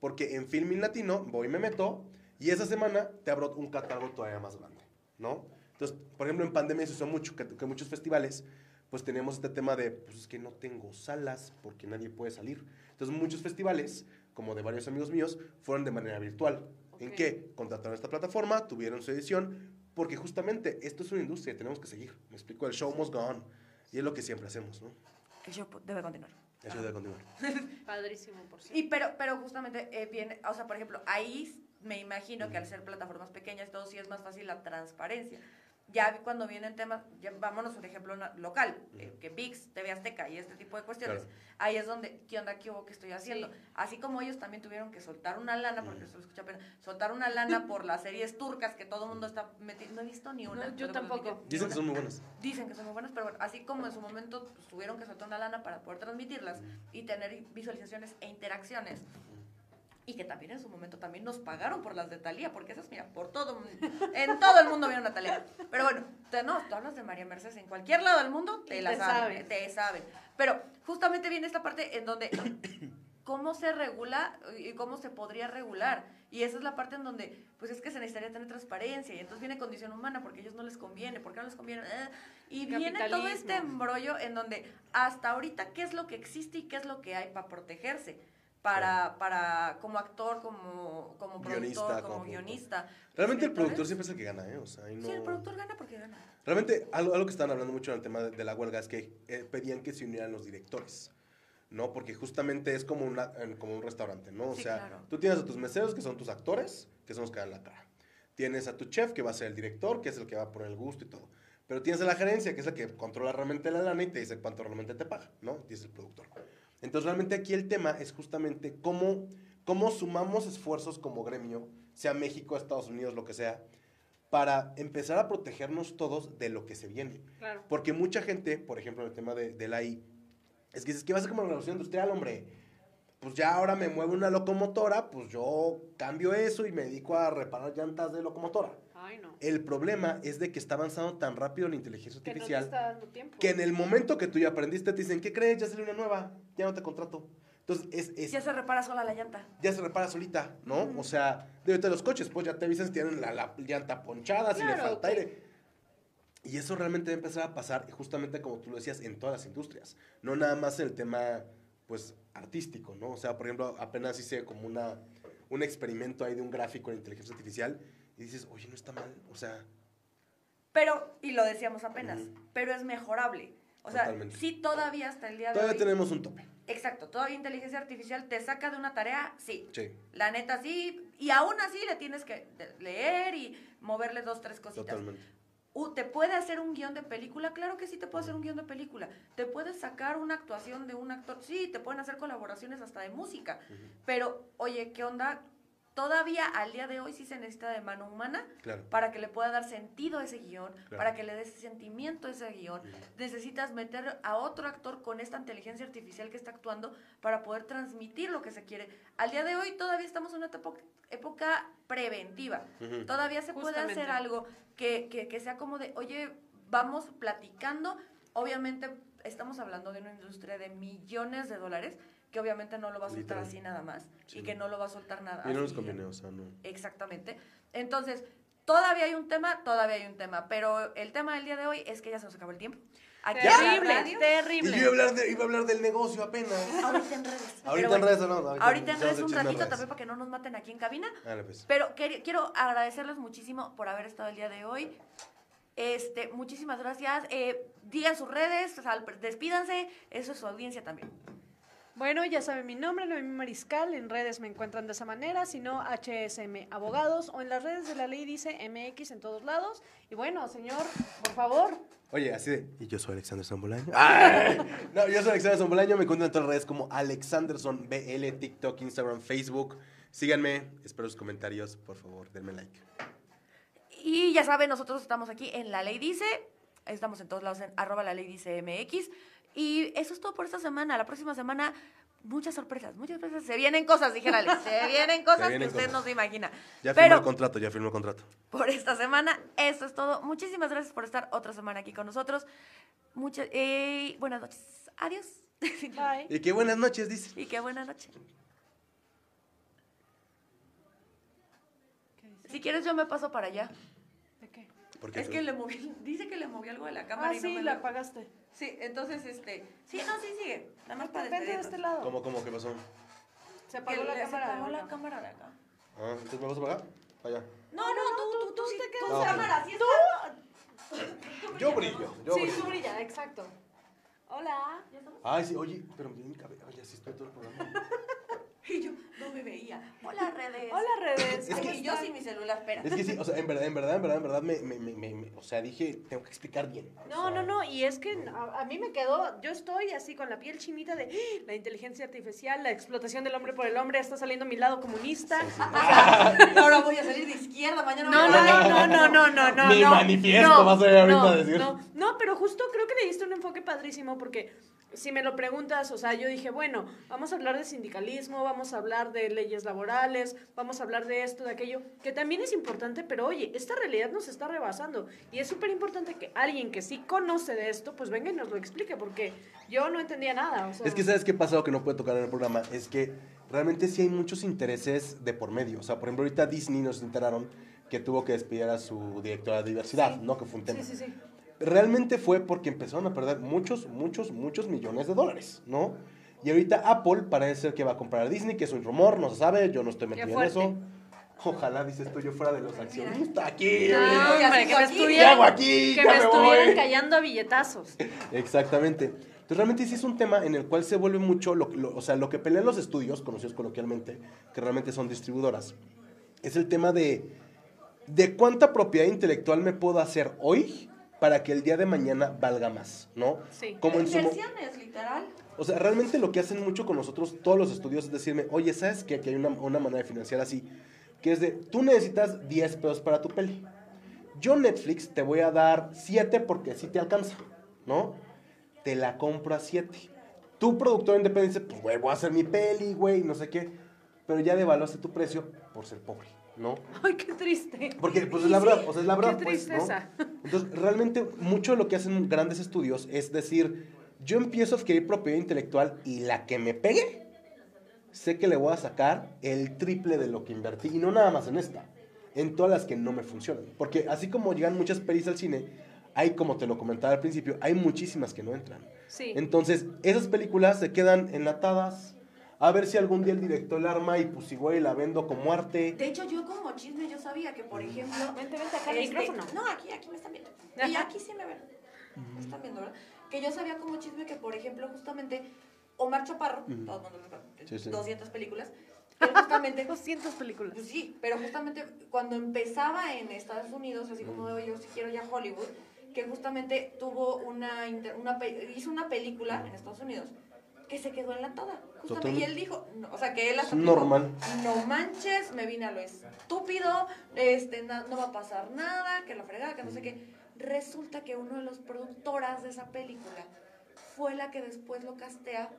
Porque en Filmin Latino voy y me meto y esa semana te abro un catálogo todavía más grande, ¿no? Entonces, por ejemplo, en pandemia se usó mucho, que, que muchos festivales, pues teníamos este tema de, pues es que no tengo salas porque nadie puede salir. Entonces, muchos festivales, como de varios amigos míos, fueron de manera virtual. ¿En Ok. qué? Contrataron esta plataforma, tuvieron su edición, porque justamente esto es una industria, tenemos que seguir. Me explico, el show must go on. Y es lo que siempre hacemos, ¿no? El show debe continuar. Eso debe continuar. Padrísimo, por cierto. Y pero, pero justamente eh, viene, o sea, por ejemplo, ahí me imagino que al ser plataformas pequeñas todo sí es más fácil la transparencia. Ya cuando vienen temas, ya vámonos un ejemplo local, eh, que VIX, TV Azteca y este tipo de cuestiones, Claro. ahí es donde, ¿qué onda, qué hubo, qué estoy haciendo? Sí. Así como ellos también tuvieron que soltar una lana, porque eso lo escucha apenas, soltar una lana por las series turcas que todo el mundo está metiendo, no he visto ni una. No, yo tampoco. Dicen que son muy buenas. Dicen que son muy buenas, pero bueno, así como en su momento pues, tuvieron que soltar una lana para poder transmitirlas y tener visualizaciones e interacciones. Y que también en su momento también nos pagaron por las de Talía, porque esas, mira, por todo, en todo el mundo vieron a Talía. Pero bueno, te, no, tú hablas de María Mercedes en cualquier lado del mundo, te la saben, te saben. Pero justamente viene esta parte en donde cómo se regula y cómo se podría regular. Y esa es la parte en donde, pues es que se necesitaría tener transparencia. Y entonces viene condición humana, porque a ellos no les conviene, porque no les conviene. Eh, Y viene todo este embrollo en donde hasta ahorita qué es lo que existe y qué es lo que hay para protegerse. Para, para, como actor, como, como Guionista, productor, como como, guionista. Realmente el productor siempre es el que gana, ¿eh? O sea, no... Sí, el productor gana porque gana. Realmente, algo, algo que estaban hablando mucho en el tema de, de la huelga es que eh, pedían que se unieran los directores, ¿no? Porque justamente es como, una, como un restaurante, ¿no? O Sí, sea, claro. tú tienes a tus meseros, que son tus actores, que son los que dan la cara. Tienes a tu chef, que va a ser el director, que es el que va a poner el gusto y todo. Pero tienes a la gerencia, que es la que controla realmente la lana y te dice cuánto realmente te paga, ¿no? Es el productor. Entonces, realmente aquí el tema es justamente cómo, cómo sumamos esfuerzos como gremio, sea México, Estados Unidos, lo que sea, para empezar a protegernos todos de lo que se viene. Claro. Porque mucha gente, por ejemplo, en el tema de, de la I, es que dices, ¿qué va a ser como la revolución industrial, hombre? Pues ya ahora me mueve una locomotora, pues yo cambio eso y me dedico a reparar llantas de locomotora. Ay, no. El problema es de que está avanzando tan rápido la inteligencia Que no te artificial está dando tiempo. que en el momento que tú ya aprendiste te dicen, ¿qué crees? Ya salió una nueva, ya no te contrato. Entonces, es, es- Ya se repara sola la llanta. ya se repara solita, ¿no? O sea, de los coches, pues ya te avisan si tienen la, la llanta ponchada, si le Claro, falta que- aire. Y eso realmente va a empezar a pasar, justamente como tú lo decías, en todas las industrias. No nada más en el tema, pues, artístico, ¿no? O sea, por ejemplo, apenas hice como una, un experimento ahí de un gráfico en inteligencia artificial y dices, oye, no está mal. O sea, Pero, y lo decíamos apenas, pero es mejorable. O sea, sí todavía hasta el día de todavía hoy. tenemos un tope. Exacto, todavía inteligencia artificial te saca de una tarea, sí. Sí, La neta sí, y aún así le tienes que leer y moverle dos, tres cositas. totalmente. Uh, ¿Te puede hacer un guion de película? Claro que sí te puede hacer un guion de película. ¿Te puedes sacar una actuación de un actor? Sí, te pueden hacer colaboraciones hasta de música. Pero, oye, ¿qué onda? Todavía al día de hoy sí se necesita de mano humana Claro. para que le pueda dar sentido a ese guion, Claro. para que le des sentimiento a ese guion. Necesitas meter a otro actor con esta inteligencia artificial que está actuando para poder transmitir lo que se quiere. Al día de hoy todavía estamos en una época, época preventiva. Todavía se puede hacer algo que, que, que sea como de, oye, vamos platicando. Obviamente estamos hablando de una industria de millones de dólares que obviamente no lo va a soltar Literal. así nada más Sí, y que no lo va a soltar nada. Y no nos así. conviene, o sea, no. Exactamente. Entonces, todavía hay un tema, todavía hay un tema, pero el tema del día de hoy es que ya se nos acabó el tiempo. Aquí Terrible, Y terrible. yo iba a hablar, de- iba a hablar del negocio apenas. ahorita en redes. Ahorita en redes, ¿no? Ahorita, Ahorita en redes un ratito redes. también para que no nos maten aquí en cabina. Dale, pues. Pero quiero agradecerles muchísimo por haber estado el día de hoy. Este, muchísimas gracias. Eh, digan sus redes, sal- despídanse. Eso es su audiencia también. Bueno, ya saben mi nombre, Noemí Mariscal, en redes me encuentran de esa manera, si no, HSM Abogados, o en las redes de la ley dice MX en todos lados. Y bueno, señor, por favor, Oye, así de. Y yo soy Alexander Zambolaño. ¡Ay! No, yo soy Alexander Zambolaño. Me encuentran en todas las redes como Alexanderson BL, TikTok, Instagram, Facebook. Síganme. Espero sus comentarios. Por favor, denme like. Y ya saben, nosotros estamos aquí en La Ley Dice. Estamos en todos lados en arroba la ley dice MX. Y eso es todo por esta semana. La próxima semana, muchas sorpresas, muchas sorpresas. Se vienen cosas, dijera Alex. Se vienen cosas vienen que usted cosas. no se imagina. Ya firmó el contrato, ya firmó el contrato. por esta semana, eso es todo. Muchísimas gracias por estar otra semana aquí con nosotros. Muchas, eh, buenas noches. Adiós. Bye. Y qué buenas noches, dice. Y qué buena noche. Si quieres, yo me paso para allá. Es que le moví, dice que le moví algo de la cámara Ah, y no sí, me la lo- apagaste. Sí, entonces, este... Sí, no, sí, sigue. Nada más para de este lado. ¿Cómo, cómo, qué pasó? Se apagó la le- se cámara. apagó la cámara de acá. Ah, ¿entonces me vas a pagar? Allá. No, no, tú, tú, tú, sí, te tú, quedas cámara, sí está. Yo brillo, yo Sí, brillo. tú brilla, exacto. Hola. Ay, sí, oye, pero bien cabello. Oye, así estoy todo el programa. Y yo no me veía. Hola, redes. Hola, redes. Es ¿cómo que yo están? sin mi celular, espera. Es que sí, o sea, en verdad, en verdad, en verdad, en verdad, me, me, me, me- me- o sea, dije, tengo que explicar bien. No, no, no, y es que a, a mí me quedó, yo estoy así con la piel chinita de ¡Ah! la inteligencia artificial, la explotación del hombre por el hombre, está saliendo mi lado comunista. Ahora voy a salir de izquierda, mañana No, voy a no, no, no, no, no, no. Mi no, manifiesto no, vas a ver ahorita no, a decir. No, no, pero justo creo que le diste un enfoque padrísimo porque si me lo preguntas, o sea, yo dije, bueno, vamos a hablar de sindicalismo, vamos a hablar de leyes laborales, vamos a hablar de esto, de aquello, que también es importante, pero oye, esta realidad nos está rebasando y es súper importante que alguien que sí conoce de esto, pues venga y nos lo explique, porque yo no entendía nada. O sea, Es que ¿sabes qué pasa? Lo que no puede tocar en el programa es que realmente sí hay muchos intereses de por medio. O sea, por ejemplo, ahorita Disney nos enteraron que tuvo que despedir a su directora de diversidad, Sí. ¿no? Que fue un tema. Sí, sí, sí. Realmente fue porque empezaron a perder muchos, muchos, muchos millones de dólares, ¿no? Y ahorita Apple parece ser que va a comprar a Disney, que es un rumor, no se sabe, yo no estoy metido en eso. Ojalá, dices tú, yo fuera de los accionistas aquí. No, hombre, que me aquí. ¿Qué estuvieran, hago aquí? que me me estuvieran callando a billetazos. Exactamente. Entonces realmente sí es un tema en el cual se vuelve mucho, lo, lo- o sea, lo que pelean los estudios, conocidos coloquialmente, que realmente son distribuidoras, es el tema de, de cuánta propiedad intelectual me puedo hacer hoy para que el día de mañana valga más, ¿no? Sí. Como en Inversiones, literal. o sea, realmente lo que hacen mucho con nosotros, todos los estudios, es decirme, oye, ¿sabes qué? Que hay una, una manera de financiar así, que es de, tú necesitas 10 pesos para tu peli. Yo Netflix te voy a dar 7 porque sí te alcanza, ¿no? Te la compro a 7. Tu productor independiente dice, pues, güey, voy a hacer mi peli, güey, no sé qué. Pero ya devaluaste tu precio por ser pobre, ¿no? Ay, qué triste. Porque, pues, es la verdad, o sea, es la verdad, Qué pues, ¿no? Entonces, realmente, mucho de lo que hacen grandes estudios es decir, yo empiezo a adquirir propiedad intelectual y la que me pegue, sé que le voy a sacar el triple de lo que invertí. Y no nada más en esta, en todas las que no me funcionan. Porque así como llegan muchas pelis al cine, hay, como te lo comentaba al principio, hay muchísimas que no entran. Sí. Entonces, esas películas se quedan enlatadas. A ver si algún día el director la arma y pues igual la vendo como arte. De hecho, yo como chisme, yo sabía que, por ejemplo... Vente, vente acá al este, micrófono. No, aquí, aquí me están viendo. Y aquí sí me ven. Me están viendo, ¿verdad? Que yo sabía como chisme que, por ejemplo, justamente Omar Chaparro, Ujú. todo el mundo lo Sí, sí. 200 películas, él justamente... 200 películas. Pues sí, pero justamente cuando empezaba en Estados Unidos, así como de, "Oye, yo sí quiero ya Hollywood, que justamente tuvo una, inter- una hizo una película en Estados Unidos que se quedó enlatada. Justamente, Totalmente. y él dijo, no, o sea, que él hasta Es dijo, normal. no manches, me vine a lo estúpido, este, na- no va a pasar nada, que la fregada, que no sé qué. Resulta que uno de los productoras de esa película fue la que después lo castea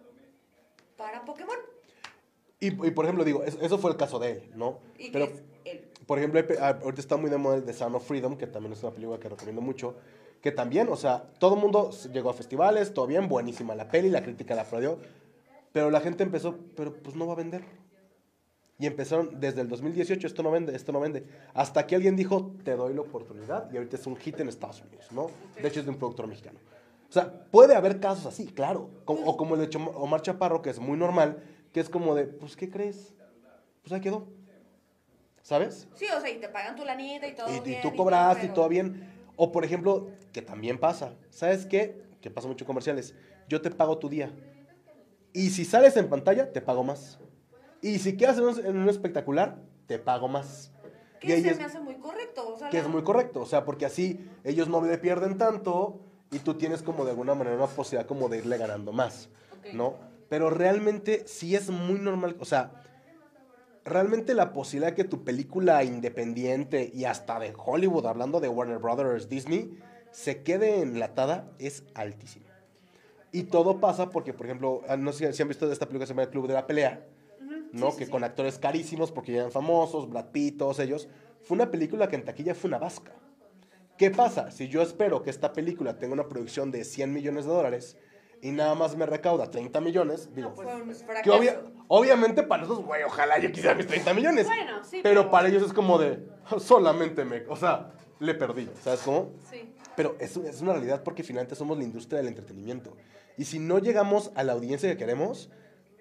para Pokémon. Y, y, por ejemplo, digo, es- eso fue el caso de él, ¿no? Y Pero, que es él. por ejemplo, ah, ahorita está muy de moda el The Sound of Freedom, que también es una película que recomiendo mucho. Que también, o sea, todo el mundo llegó a festivales, todo bien, buenísima la peli, la crítica la aplaudió. Pero la gente empezó, pero pues no va a vender. Y empezaron desde el 2018, esto no vende, esto no vende. Hasta que alguien dijo, te doy la oportunidad, y ahorita es un hit en Estados Unidos, ¿no? De hecho, es de un productor mexicano. O sea, puede haber casos así, claro. Como- o como el de Omar Chaparro, que es muy normal, que es como de, pues, ¿qué crees? Pues ahí quedó. ¿Sabes? Sí, o sea, y te pagan tu lanita y todo Y, y bien. tú cobraste y pero- todo bien. O por ejemplo, que también pasa. ¿Sabes qué? Que pasa mucho en comerciales. Yo te pago tu día. Y si sales en pantalla, te pago más. Y si quedas en un, en un espectacular, te pago más. Que se es- me hace muy correcto. O sea, que la- es muy correcto, o sea, porque así ellos no le pierden tanto y tú tienes como de alguna manera una posibilidad como de irle ganando más. ¿no? Pero realmente sí es muy normal, o sea, realmente la posibilidad de que tu película independiente y hasta de Hollywood, hablando de Warner Brothers, Disney, se quede enlatada es altísima. Y todo pasa porque, por ejemplo, ah, no sé si han visto de esta película que se llama El Club de la Pelea, ¿no? que con actores carísimos porque ya eran famosos, Brad Pitt, todos ellos. Fue una película que en taquilla fue una vasca. ¿Qué pasa? Si yo espero que esta película tenga una producción de 100 millones de dólares, y nada más me recauda 30 millones, digo, Fue un que fracaso. obvia- obviamente para nosotros, güey, ojalá yo quisiera mis 30 millones. Bueno, sí, Pero pero- para ellos es como de, solamente me, o sea, le perdí, ¿sabes cómo? Sí. Pero es, es una realidad porque finalmente somos la industria del entretenimiento. Y si no llegamos a la audiencia que queremos,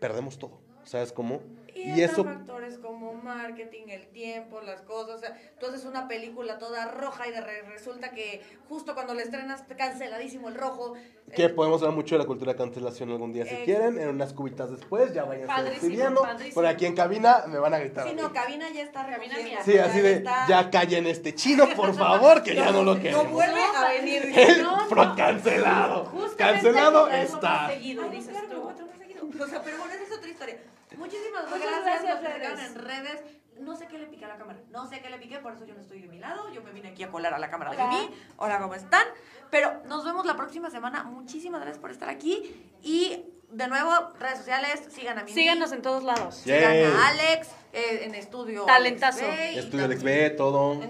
perdemos todo. ¿Sabes cómo? Y, eso... factores como marketing, el tiempo, las cosas. O sea, tú haces una película toda roja y de re- resulta que justo cuando la estrenas, canceladísimo el rojo. Que Eh, podemos hablar mucho de la cultura de cancelación algún día si Eh, quieren, en unas cubitas después, ya vayan padrísimo. Por aquí en cabina me van a gritar. Sí, no, cabina ya está Cabina mía. Sí, así de, está- ya callen este chino, por favor, que ya no lo No queremos. vuelve a venir. El No, no. pro cancelado. Justamente Cancelado está. más seguido, Ay, no, dices claro tú. más seguido. O sea, pero bueno, esa es otra historia. Muchísimas Muchas gracias, gracias, redes. en redes. No sé qué le piqué a la cámara. No sé qué le piqué, por eso yo no estoy de mi lado. Yo me vine aquí a colar a la cámara de mí. Hola, ¿cómo están? Pero nos vemos la próxima semana. Muchísimas gracias por estar aquí. Y de nuevo, redes sociales, sigan a mí. Síganos en todos lados. Sigan Yay. a Alex eh, en estudio. Talentazo. Alex B, y Estudio Alex B, todo.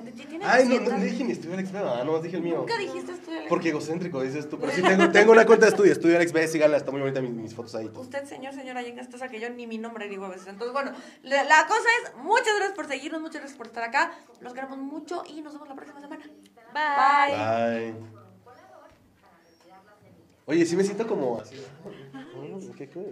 Ay, no, no 200. le dije ni Estudio Alex B, ¿verdad? no, dije el mío. Nunca dijiste estudio Alex Porque egocéntrico, dices tú. Pero sí tengo, tengo una cuenta de estudio, Estudio Alex B, síganla, está muy bonita mis, mis fotos ahí. Usted, señor, señora Yenga, está que yo ni mi nombre digo a veces. Entonces, bueno, la, la cosa es, muchas gracias por seguirnos, muchas gracias por estar acá. Los queremos mucho y nos vemos la próxima semana. Bye. Bye. Oye, sí me siento como así. ¿Qué, qué?